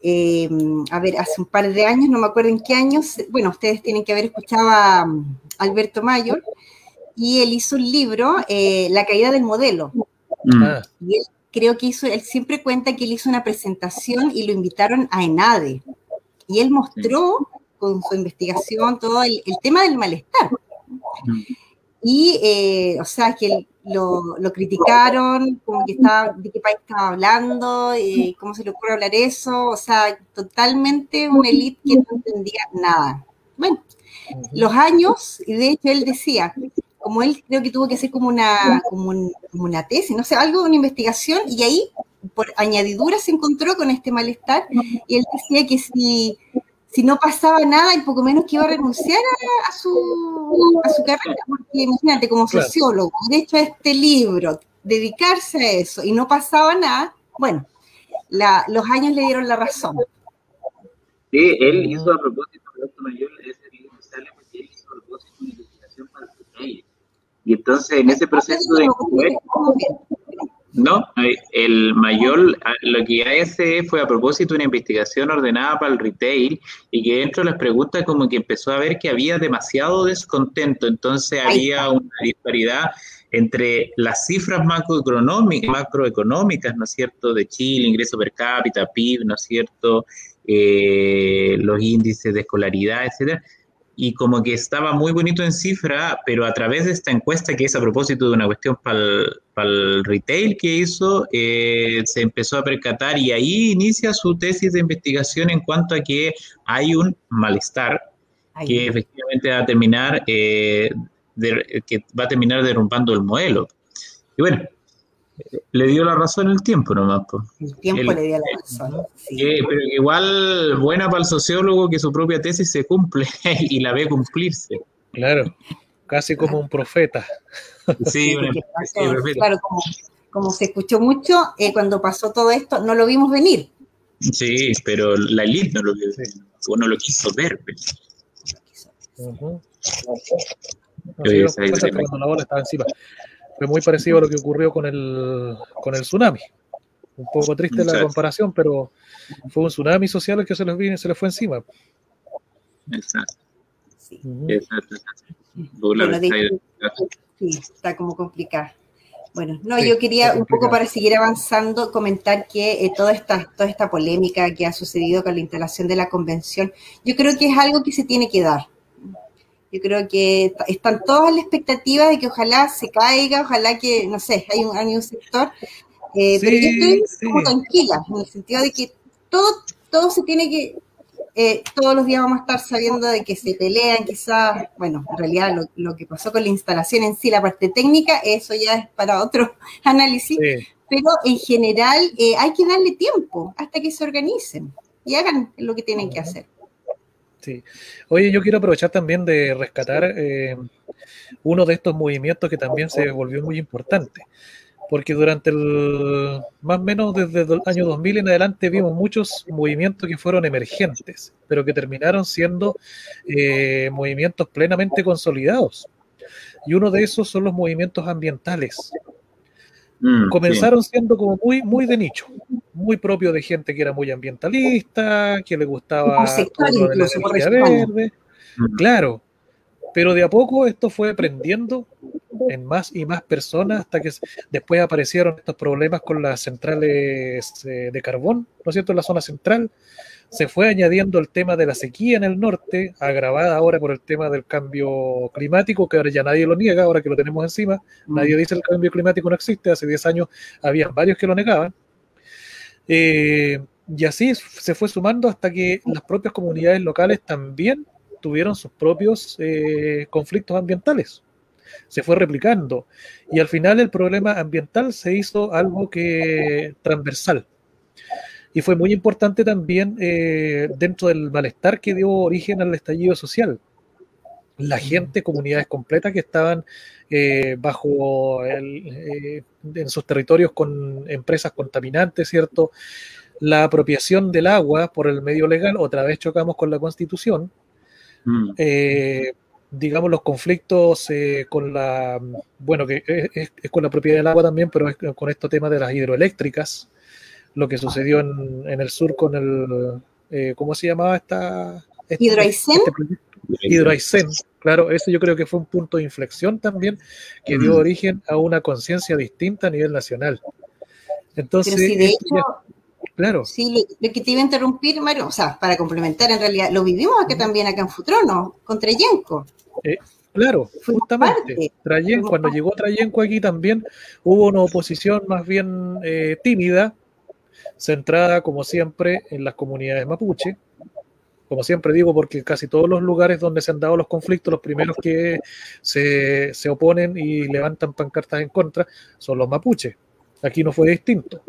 em, a ver, hace un par de años, no me acuerdo en qué años, bueno, ustedes tienen que haber escuchado a mm, Alberto Mayor, y él hizo un libro, eh, La caída del modelo. Mm. Ah. Y él creo que hizo, él siempre cuenta que él hizo una presentación y lo invitaron a ENADE. Y él mostró con su investigación todo el, tema del malestar. Y, eh, o sea, que lo, lo, criticaron, como que estaba, de qué país estaba hablando, eh, cómo se le ocurre hablar eso, o sea, totalmente una élite que no entendía nada. Bueno, los años, y de hecho él decía, como él creo que tuvo que hacer como una, como, una tesis, no sé, algo de una investigación, y ahí por añadidura se encontró con este malestar, y él decía que si, si no pasaba nada, y poco menos que iba a renunciar a, su, a su carrera, porque imagínate, como sociólogo, de hecho este libro, dedicarse a eso, y no pasaba nada, bueno, los años le dieron la razón. Sí, él hizo a propósito, ese libro sale porque él hizo a propósito una investigación para su y entonces en ese proceso de... No, el mayor, lo que hace fue a propósito una investigación ordenada para el retail y que dentro de las preguntas como que empezó a ver que había demasiado descontento, entonces había una disparidad entre las cifras macroeconómicas, macroeconómicas, ¿no es cierto?, de Chile, ingreso per cápita, PIB, ¿no es cierto?, eh, los índices de escolaridad, etcétera, y como que estaba muy bonito en cifra, pero a través de esta encuesta que es a propósito de una cuestión para el, retail que hizo, eh, se empezó a percatar y ahí inicia su tesis de investigación en cuanto a que hay un malestar que efectivamente va a terminar, eh, que va a terminar derrumbando el modelo. Y bueno, le dio la razón el tiempo nomás. El tiempo le dio la razón. pero igual buena para el sociólogo que su propia tesis se cumple y la ve cumplirse. Claro, casi como un profeta. Sí, claro, como, se escuchó mucho, eh, cuando pasó todo esto, no lo vimos venir. Sí, pero la elite no lo, no lo quiso ver. Fue muy parecido a lo que ocurrió con el, con el tsunami. Un poco triste la comparación, pero fue un tsunami social el que se les vino y se les fue encima. Exacto. Sí. sí, está como complicado. Bueno, no, yo quería un poco para seguir avanzando comentar que eh, toda, esta, toda esta polémica que ha sucedido con la instalación de la convención, yo creo que es algo que se tiene que dar. Yo creo que están todas las expectativas de que ojalá se caiga, ojalá que, no sé, hay un, hay un sector, eh, pero yo estoy como tranquila, en el sentido de que todo, todo se tiene que eh, todos los días vamos a estar sabiendo de que se pelean, quizás, bueno, en realidad lo, que pasó con la instalación en sí, la parte técnica, eso ya es para otro análisis, pero en general eh, hay que darle tiempo hasta que se organicen y hagan lo que tienen que hacer. Sí. Oye, yo quiero aprovechar también de rescatar eh, uno de estos movimientos que también se volvió muy importante porque durante el, más o menos desde el año 2000 en adelante vimos muchos movimientos que fueron emergentes, pero que terminaron siendo eh, movimientos plenamente consolidados. Y uno de esos son los movimientos ambientales. Mm, Comenzaron siendo como muy, muy de nicho, muy propio de gente que era muy ambientalista, que le gustaba la energía verde. Mm. Claro, pero de a poco esto fue aprendiendo en más y más personas hasta que después aparecieron estos problemas con las centrales eh, de carbón, ¿no es cierto?, en la zona central. Se fue añadiendo el tema de la sequía en el norte, agravada ahora por el tema del cambio climático, que ahora ya nadie lo niega, ahora que lo tenemos encima. Mm. Nadie dice el cambio climático no existe, hace 10 años había varios que lo negaban. Eh, y así se fue sumando hasta que las propias comunidades locales también tuvieron sus propios eh, conflictos ambientales. Se fue replicando. Y al final el problema ambiental se hizo algo que transversal. Y fue muy importante también eh, dentro del malestar que dio origen al estallido social. La gente, comunidades completas que estaban eh, bajo en sus territorios con empresas contaminantes, ¿cierto? La apropiación del agua por el medio legal, otra vez chocamos con la constitución, Mm. Eh, digamos, los conflictos eh, con la, bueno, que es, con la propiedad del agua también, pero es con este tema de las hidroeléctricas, lo que sucedió en, el sur con el, eh, ¿cómo se llamaba esta? Este, Hidroaicén. Este claro, eso yo creo que fue un punto de inflexión también que dio mm. origen a una conciencia distinta a nivel nacional. Entonces, Claro. Sí, lo, que te iba a interrumpir, Mario, o sea, para complementar, en realidad, lo vivimos acá también, acá en Futrono, con Trayenco. Eh, claro, justamente. Trayen, cuando llegó Trayenco aquí también hubo una oposición más bien eh, tímida, centrada, como siempre, en las comunidades mapuche. Como siempre digo, porque casi todos los lugares donde se han dado los conflictos, los primeros que se, se oponen y levantan pancartas en contra son los mapuches. Aquí no fue distinto.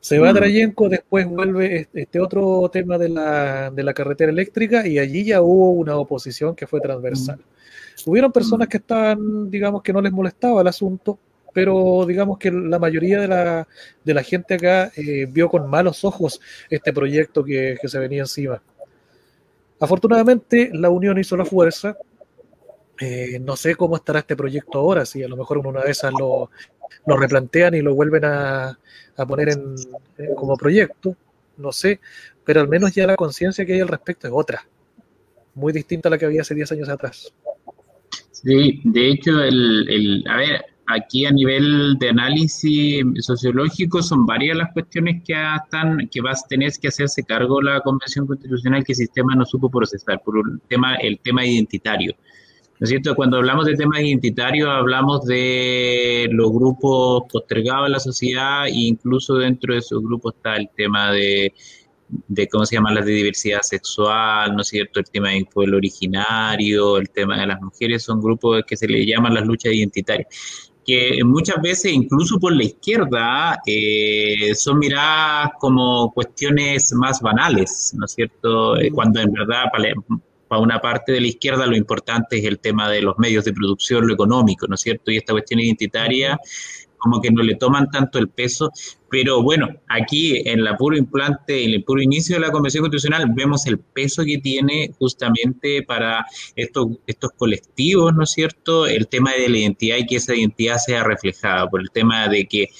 Se va a mm. Después vuelve este otro tema de la, de la, carretera eléctrica y allí ya hubo una oposición que fue transversal. Mm. Hubieron personas que estaban, digamos, que no les molestaba el asunto, pero digamos que la mayoría de la, de la gente acá eh, vio con malos ojos este proyecto que, se venía encima. Afortunadamente, la unión hizo la fuerza. Eh, no sé cómo estará este proyecto ahora, si a lo mejor una esas lo, lo replantean y lo vuelven a, poner en, como proyecto, no sé, pero al menos ya la conciencia que hay al respecto es otra, muy distinta a la que había hace 10 años atrás. Sí, de hecho, el, a ver, aquí a nivel de análisis sociológico son varias las cuestiones que están, que vas a tener que hacerse cargo la Convención Constitucional que el sistema no supo procesar, por un tema, el tema identitario. ¿No es cierto? Cuando hablamos de temas identitarios, hablamos de los grupos postergados en la sociedad e incluso dentro de esos grupos está el tema de, de cómo se llama la de diversidad sexual, ¿no es cierto? El tema del pueblo originario, el tema de las mujeres, son grupos que se le llaman las luchas identitarias que muchas veces, incluso por la izquierda, eh, son miradas como cuestiones más banales, ¿no es cierto? Eh, cuando en verdad para una parte de la izquierda lo importante es el tema de los medios de producción, lo económico, ¿no es cierto? Y esta cuestión identitaria como que no le toman tanto el peso, pero bueno, aquí en la puro implante, en el puro inicio de la Convención Constitucional, vemos el peso que tiene justamente para estos, estos colectivos, ¿no es cierto? El tema de la identidad y que esa identidad sea reflejada, por el tema de que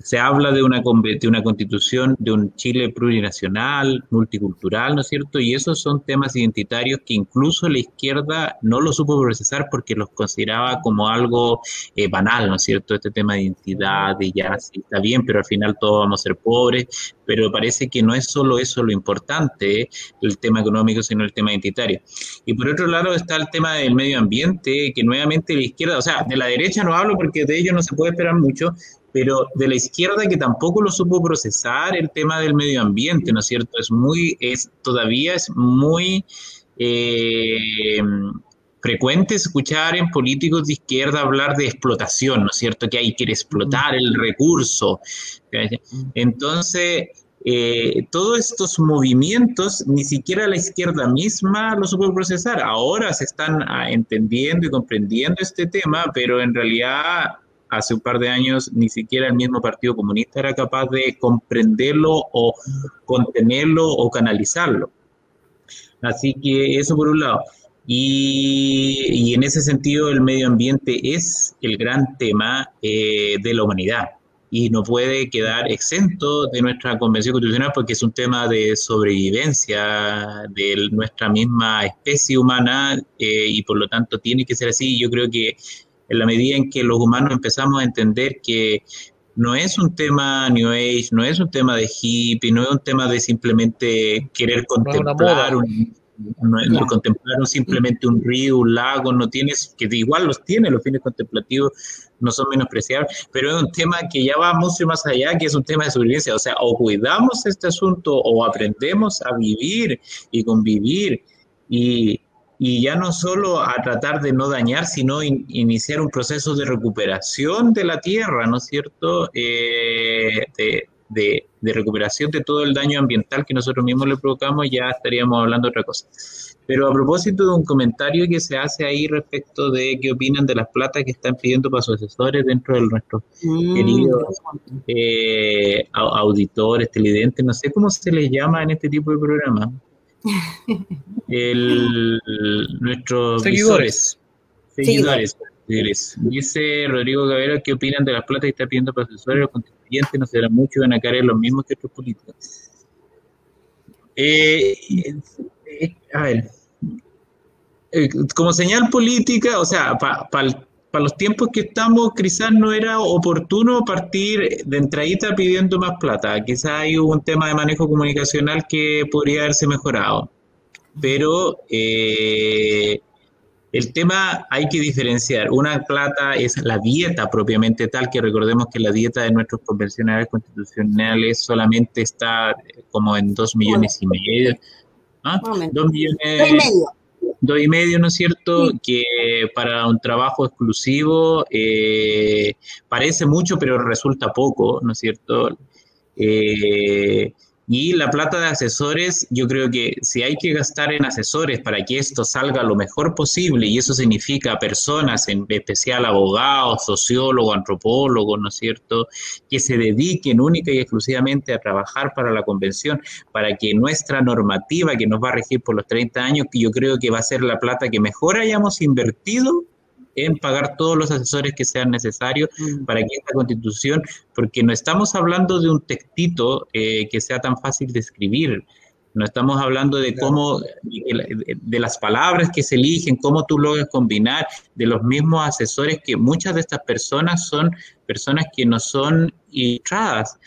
se habla de una, de una constitución de un Chile plurinacional, multicultural, ¿no es cierto? Y esos son temas identitarios que incluso la izquierda no lo supo procesar porque los consideraba como algo eh, banal, ¿no es cierto? Este tema de identidad, de ya, sí, está bien, pero al final todos vamos a ser pobres, pero parece que no es solo eso lo importante, el tema económico, sino el tema identitario. Y por otro lado está el tema del medio ambiente, que nuevamente la izquierda, o sea, de la derecha no hablo porque de ello no se puede esperar mucho, pero de la izquierda que tampoco lo supo procesar el tema del medio ambiente, ¿no es cierto? Es muy, es, todavía es muy eh, frecuente escuchar en políticos de izquierda hablar de explotación, ¿no es cierto? Que hay que explotar el recurso. Entonces, eh, todos estos movimientos, ni siquiera la izquierda misma lo supo procesar. Ahora se están ah, entendiendo y comprendiendo este tema, pero en realidad hace un par de años ni siquiera el mismo Partido Comunista era capaz de comprenderlo o contenerlo o canalizarlo. Así que eso por un lado. Y, en ese sentido el medio ambiente es el gran tema eh, de la humanidad y no puede quedar exento de nuestra convención constitucional porque es un tema de sobrevivencia de nuestra misma especie humana eh, y por lo tanto tiene que ser así. Yo creo que en la medida en que los humanos empezamos a entender que no es un tema New Age, no es un tema de hippie, no es un tema de simplemente querer contemplar un, contemplar simplemente un río, un lago, no tienes, que igual los tiene, los fines contemplativos no son menospreciables, pero es un tema que ya va mucho más allá, que es un tema de sobrevivencia, o sea, o cuidamos este asunto o aprendemos a vivir y convivir y, y ya no solo a tratar de no dañar, sino iniciar un proceso de recuperación de la tierra, ¿no es cierto? Eh, de, recuperación de todo el daño ambiental que nosotros mismos le provocamos, ya estaríamos hablando de otra cosa. Pero a propósito de un comentario que se hace ahí respecto de qué opinan de las platas que están pidiendo para sus asesores dentro de nuestros mm, queridos eh, auditores, televidentes, no sé cómo se les llama en este tipo de programas el, nuestros seguidores. Seguidores. Dice Rodrigo Gavero, ¿qué opinan de las plata que está pidiendo para asesores? Los contribuyentes no serán mucho, van a caer los mismos que otros políticos. Eh, eh, a ver, eh, como señal política, o sea, para el para los tiempos que estamos, quizás no era oportuno partir de entradita pidiendo más plata. Quizás hay un tema de manejo comunicacional que podría haberse mejorado. Pero eh, el tema hay que diferenciar. Una plata es la dieta propiamente tal, que recordemos que la dieta de nuestros convencionales constitucionales solamente está como en dos millones y medio. ¿Ah? Dos millones. y medio dos y medio, ¿no es cierto? Que para un trabajo exclusivo eh, parece mucho, pero resulta poco, ¿no es cierto? Eh, y la plata de asesores, yo creo que si hay que gastar en asesores para que esto salga lo mejor posible, y eso significa personas, en especial abogados, sociólogos, antropólogos, ¿no es cierto?, que se dediquen única y exclusivamente a trabajar para la convención, para que nuestra normativa que nos va a regir por los 30 años, que yo creo que va a ser la plata que mejor hayamos invertido en pagar todos los asesores que sean necesarios mm. para que esta constitución, porque no estamos hablando de un textito eh, que sea tan fácil de escribir, no estamos hablando de cómo, de, las palabras que se eligen, cómo tú logras combinar, de los mismos asesores que muchas de estas personas son personas que no son ilustradas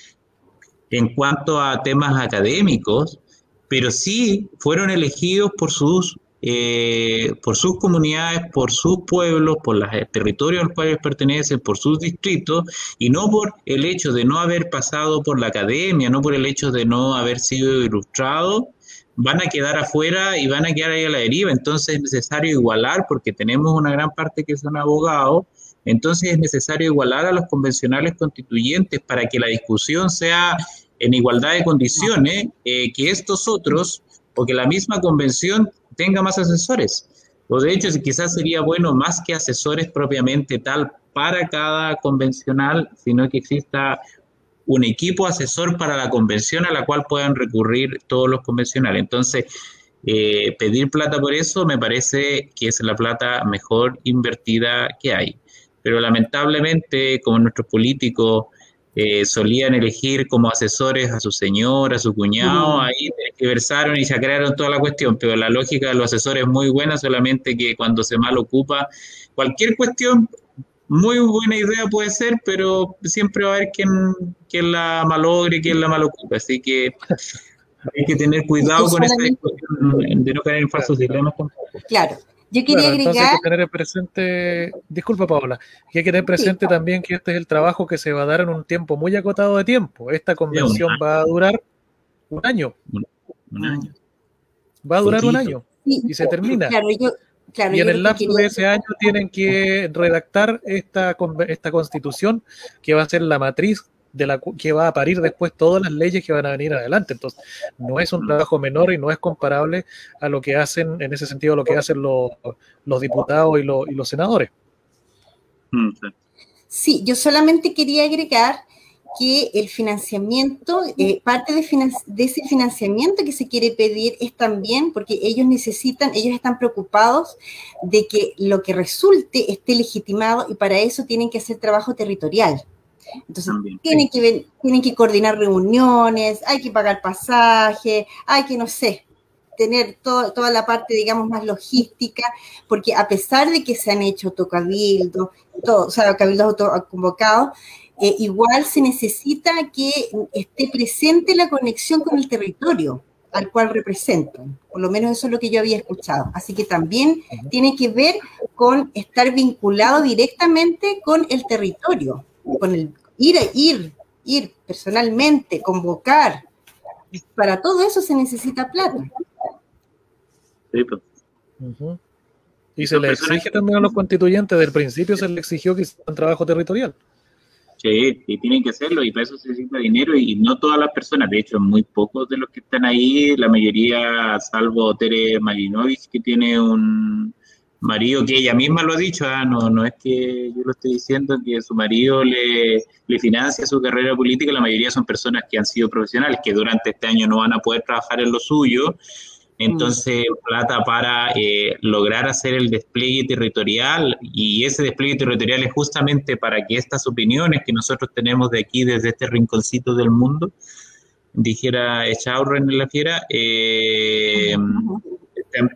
en cuanto a temas académicos, pero sí fueron elegidos por sus eh, por sus comunidades, por sus pueblos, por los territorios a los cuales pertenecen, por sus distritos, y no por el hecho de no haber pasado por la academia, no por el hecho de no haber sido ilustrado, van a quedar afuera y van a quedar ahí a la deriva. Entonces es necesario igualar, porque tenemos una gran parte que son abogados, entonces es necesario igualar a los convencionales constituyentes para que la discusión sea en igualdad de condiciones, eh, que estos otros, o que la misma convención tenga más asesores. O de hecho, quizás sería bueno más que asesores propiamente tal para cada convencional, sino que exista un equipo asesor para la convención a la cual puedan recurrir todos los convencionales. Entonces, eh, pedir plata por eso me parece que es la plata mejor invertida que hay. Pero lamentablemente, como nuestros políticos eh, solían elegir como asesores a su señor, a su cuñado, ahí versaron y se crearon toda la cuestión, pero la lógica de los asesores es muy buena, solamente que cuando se mal ocupa, cualquier cuestión, muy buena idea puede ser, pero siempre va a haber quien, quien la malogre, quien la ocupa, así que hay que tener cuidado con esa discusión de no caer en falsos dilemas Claro. Yo quería agregar. Hay que tener presente, disculpa Paola, que hay que tener presente también que este es el trabajo que se va a dar en un tiempo muy acotado de tiempo. Esta convención va a durar un año. Un, año. Va a durar un año y se termina. Claro, yo, y en el lapso de ese año tienen que redactar esta, esta constitución que va a ser la matriz de la que va a parir después todas las leyes que van a venir adelante. Entonces, no es un trabajo menor y no es comparable a lo que hacen, en ese sentido, lo que hacen los, los diputados y los, y los senadores. Mm, sí, yo solamente quería agregar que el financiamiento, eh, parte de, de, ese financiamiento que se quiere pedir es también porque ellos necesitan, ellos están preocupados de que lo que resulte esté legitimado y para eso tienen que hacer trabajo territorial. Entonces, tienen, que, tienen que coordinar reuniones, hay que pagar pasaje, hay que, no sé, tener toda la parte, digamos, más logística, porque a pesar de que se han hecho autocabildos, todo, o sea, cabildos convocados, eh, igual se necesita que esté presente la conexión con el territorio al cual representan. Por lo menos eso es lo que yo había escuchado. Así que también tiene que ver con estar vinculado directamente con el territorio, con el ir, ir, ir personalmente, convocar. Para todo eso se necesita plata. Sí, pues. Y se le exige también a los constituyentes, del principio se le exigió que hicieran trabajo territorial. Sí, y tienen que hacerlo y para eso se necesita dinero y, no todas las personas, de hecho muy pocos de los que están ahí, la mayoría, salvo Tere Marinovich, que tiene un, marido que ella misma lo ha dicho, ah, no, no es que yo lo esté diciendo, que su marido le, le, financia su carrera política, la mayoría son personas que han sido profesionales, que durante este año no van a poder trabajar en lo suyo, entonces plata para eh, lograr hacer el despliegue territorial y ese despliegue territorial es justamente para que estas opiniones que nosotros tenemos de aquí, desde este rinconcito del mundo, dijera Echaurren en la fiera, eh,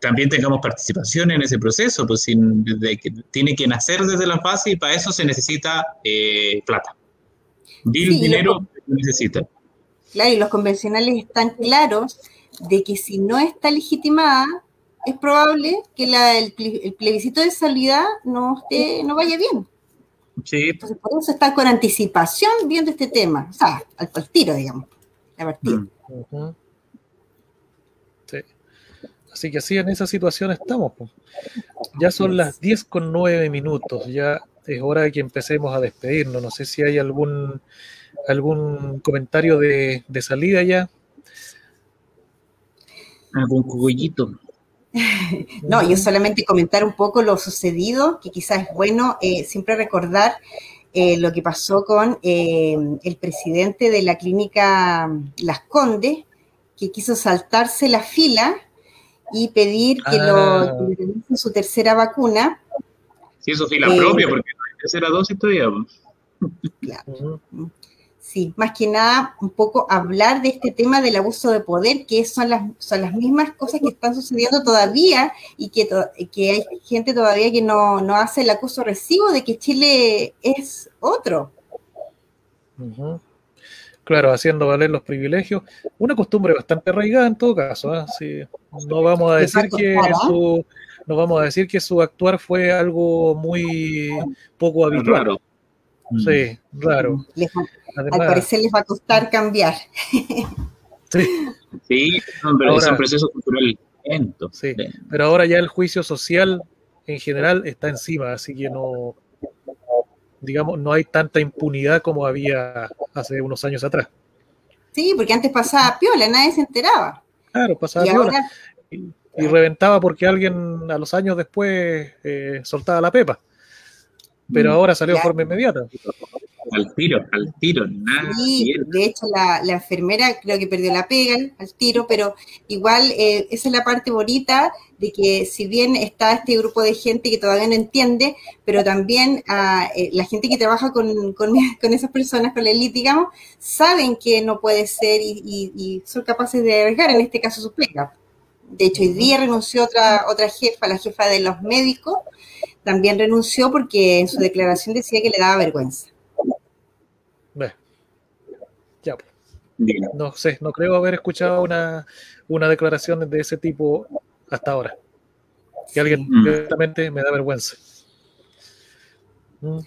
también tengamos participación en ese proceso, pues sin, que, tiene que nacer desde la base y para eso se necesita eh, plata. Dil dinero se necesita. Claro, y los convencionales están claros de que si no está legitimada, es probable que el, plebiscito de salida no, esté, no vaya bien. Sí. Entonces, por eso está con anticipación viendo este tema, o sea, al, tiro, digamos, a partir. Mm. Así que así en esa situación estamos. Ya son las 10 con 9 minutos, ya es hora de que empecemos a despedirnos. No sé si hay algún algún comentario de, salida ya. Algún cogollito. No, yo solamente comentar un poco lo sucedido, que quizás es bueno eh, siempre recordar eh, lo que pasó con eh, el presidente de la clínica Las Condes, que quiso saltarse la fila y pedir que, lo, ah. que su tercera vacuna. Sí, eso fue la propia, eh, porque no hay tercera dosis todavía. Claro. Sí, más que nada, un poco hablar de este tema del abuso de poder, que son las, son las mismas cosas que están sucediendo todavía y que, que hay gente todavía que no, no hace el acuso recibo de que Chile es otro. Claro, haciendo valer los privilegios. Una costumbre bastante arraigada en todo caso. ¿eh? no vamos a decir que su, no vamos a decir que su actuar fue algo muy poco habitual. Sí, raro. al parecer les va a costar cambiar. Sí, sí pero es un proceso cultural lento. Sí, pero ahora ya el juicio social en general está encima, así que no, digamos, no hay tanta impunidad como había hace unos años atrás. Sí, porque antes pasaba piola, nadie se enteraba. Claro, pasaba piola. Y, reventaba porque alguien a los años después eh, soltaba la pepa. pero Mm, ahora salió de forma inmediata. Al tiro, al tiro, nada. Sí, de hecho la, la enfermera creo que perdió la pega al, al tiro, pero igual eh, esa es la parte bonita de que si bien está este grupo de gente que todavía no entiende, pero también ah, eh, la gente que trabaja con, con, con esas personas, con la elite, digamos, saben que no puede ser y, y- y son capaces de arriesgar, en este caso su pega. De hecho, hoy día renunció otra, otra jefa, la jefa de los médicos, también renunció porque en su declaración decía que le daba vergüenza. Ve. Ya, no sé, no creo haber escuchado una, una declaración de ese tipo hasta ahora. Que alguien Mm. directamente me da vergüenza. Mm.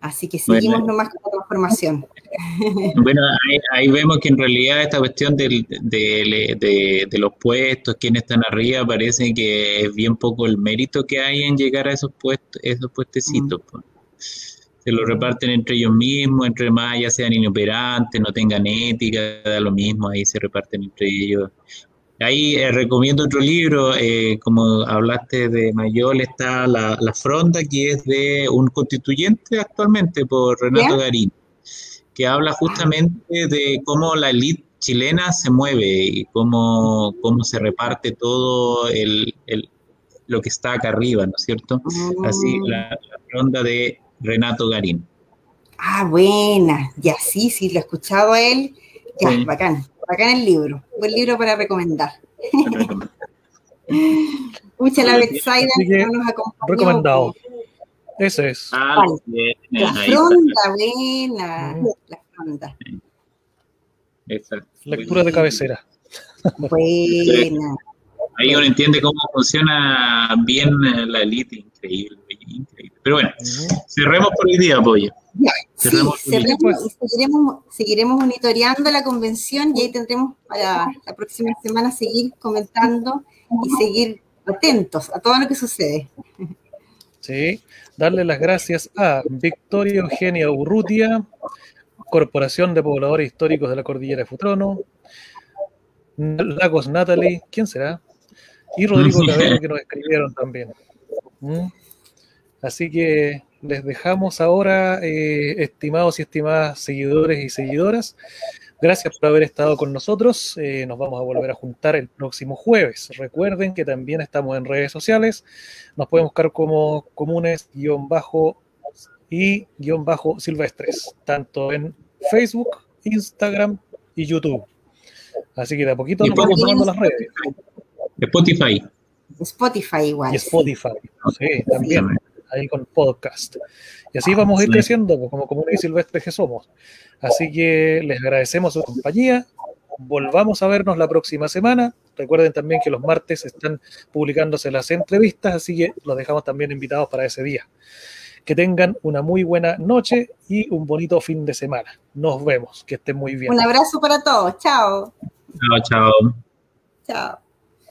Así que seguimos Bueno. nomás con la transformación. Bueno, ahí, ahí vemos que en realidad esta cuestión del- de, de- de los puestos, quienes están arriba, parece que es bien poco el mérito que hay en llegar a esos puestos, esos puestecitos. pues. Se lo reparten entre ellos mismos, entre más ya sean inoperantes, no tengan ética, da lo mismo, ahí se reparten entre ellos. Ahí eh, recomiendo otro libro, eh, como hablaste de Mayol, está La, La Fronda, que es de un constituyente actualmente, por Renato. Garín, que habla justamente de cómo la élite chilena se mueve y cómo, cómo se reparte todo el, el- lo que está acá arriba, ¿no es cierto? Así, Mm. la, la Fronda de Renato Garín. Ah, buena. Ya sí, sí, lo he escuchado a él. Ya, Sí. bacán. Bacán el libro. Buen libro para recomendar. Pucha, la Betsaida Así que, no nos acompañó. Recomendado. Ese es. Ah, Vale. bien, La fronda, buena. Mm. La fronda. Exacto. Lectura de cabecera. Buena. Ahí uno entiende cómo funciona bien la élite, increíble, increíble. Pero bueno, cerremos por hoy día, Pollo. Ya, sí, y seguiremos, seguiremos monitoreando la convención y ahí tendremos para la próxima semana seguir comentando y seguir atentos a todo lo que sucede. Sí, darle las gracias a Victoria Eugenia Urrutia, Corporación de Pobladores Históricos de la Cordillera de Futrono, Lagos Natalie, ¿quién será? Y Rodrigo Cabello que nos escribieron también. ¿Mm? Así que les dejamos ahora, eh, estimados y estimadas seguidores y seguidoras. Gracias por haber estado con nosotros. Eh, nos vamos a volver a juntar el próximo jueves. Recuerden que también estamos en redes sociales. Nos pueden buscar como comunes guion bajo y guion bajo silvestres, tanto en Facebook, Instagram y YouTube. Así que de a poquito nos vamos sumando las redes. Spotify. Spotify igual. Y. Spotify, sí, también, ahí con podcast. Y así vamos a ir creciendo pues, como comunes y silvestres que somos. Así que les agradecemos su compañía. Volvamos a vernos la próxima semana. Recuerden también que los martes están publicándose las entrevistas, así que los dejamos también invitados para ese día. Que tengan una muy buena noche y un bonito fin de semana. Nos vemos. Que estén muy bien. Un abrazo para todos. Chao. Chao, chao. Chao.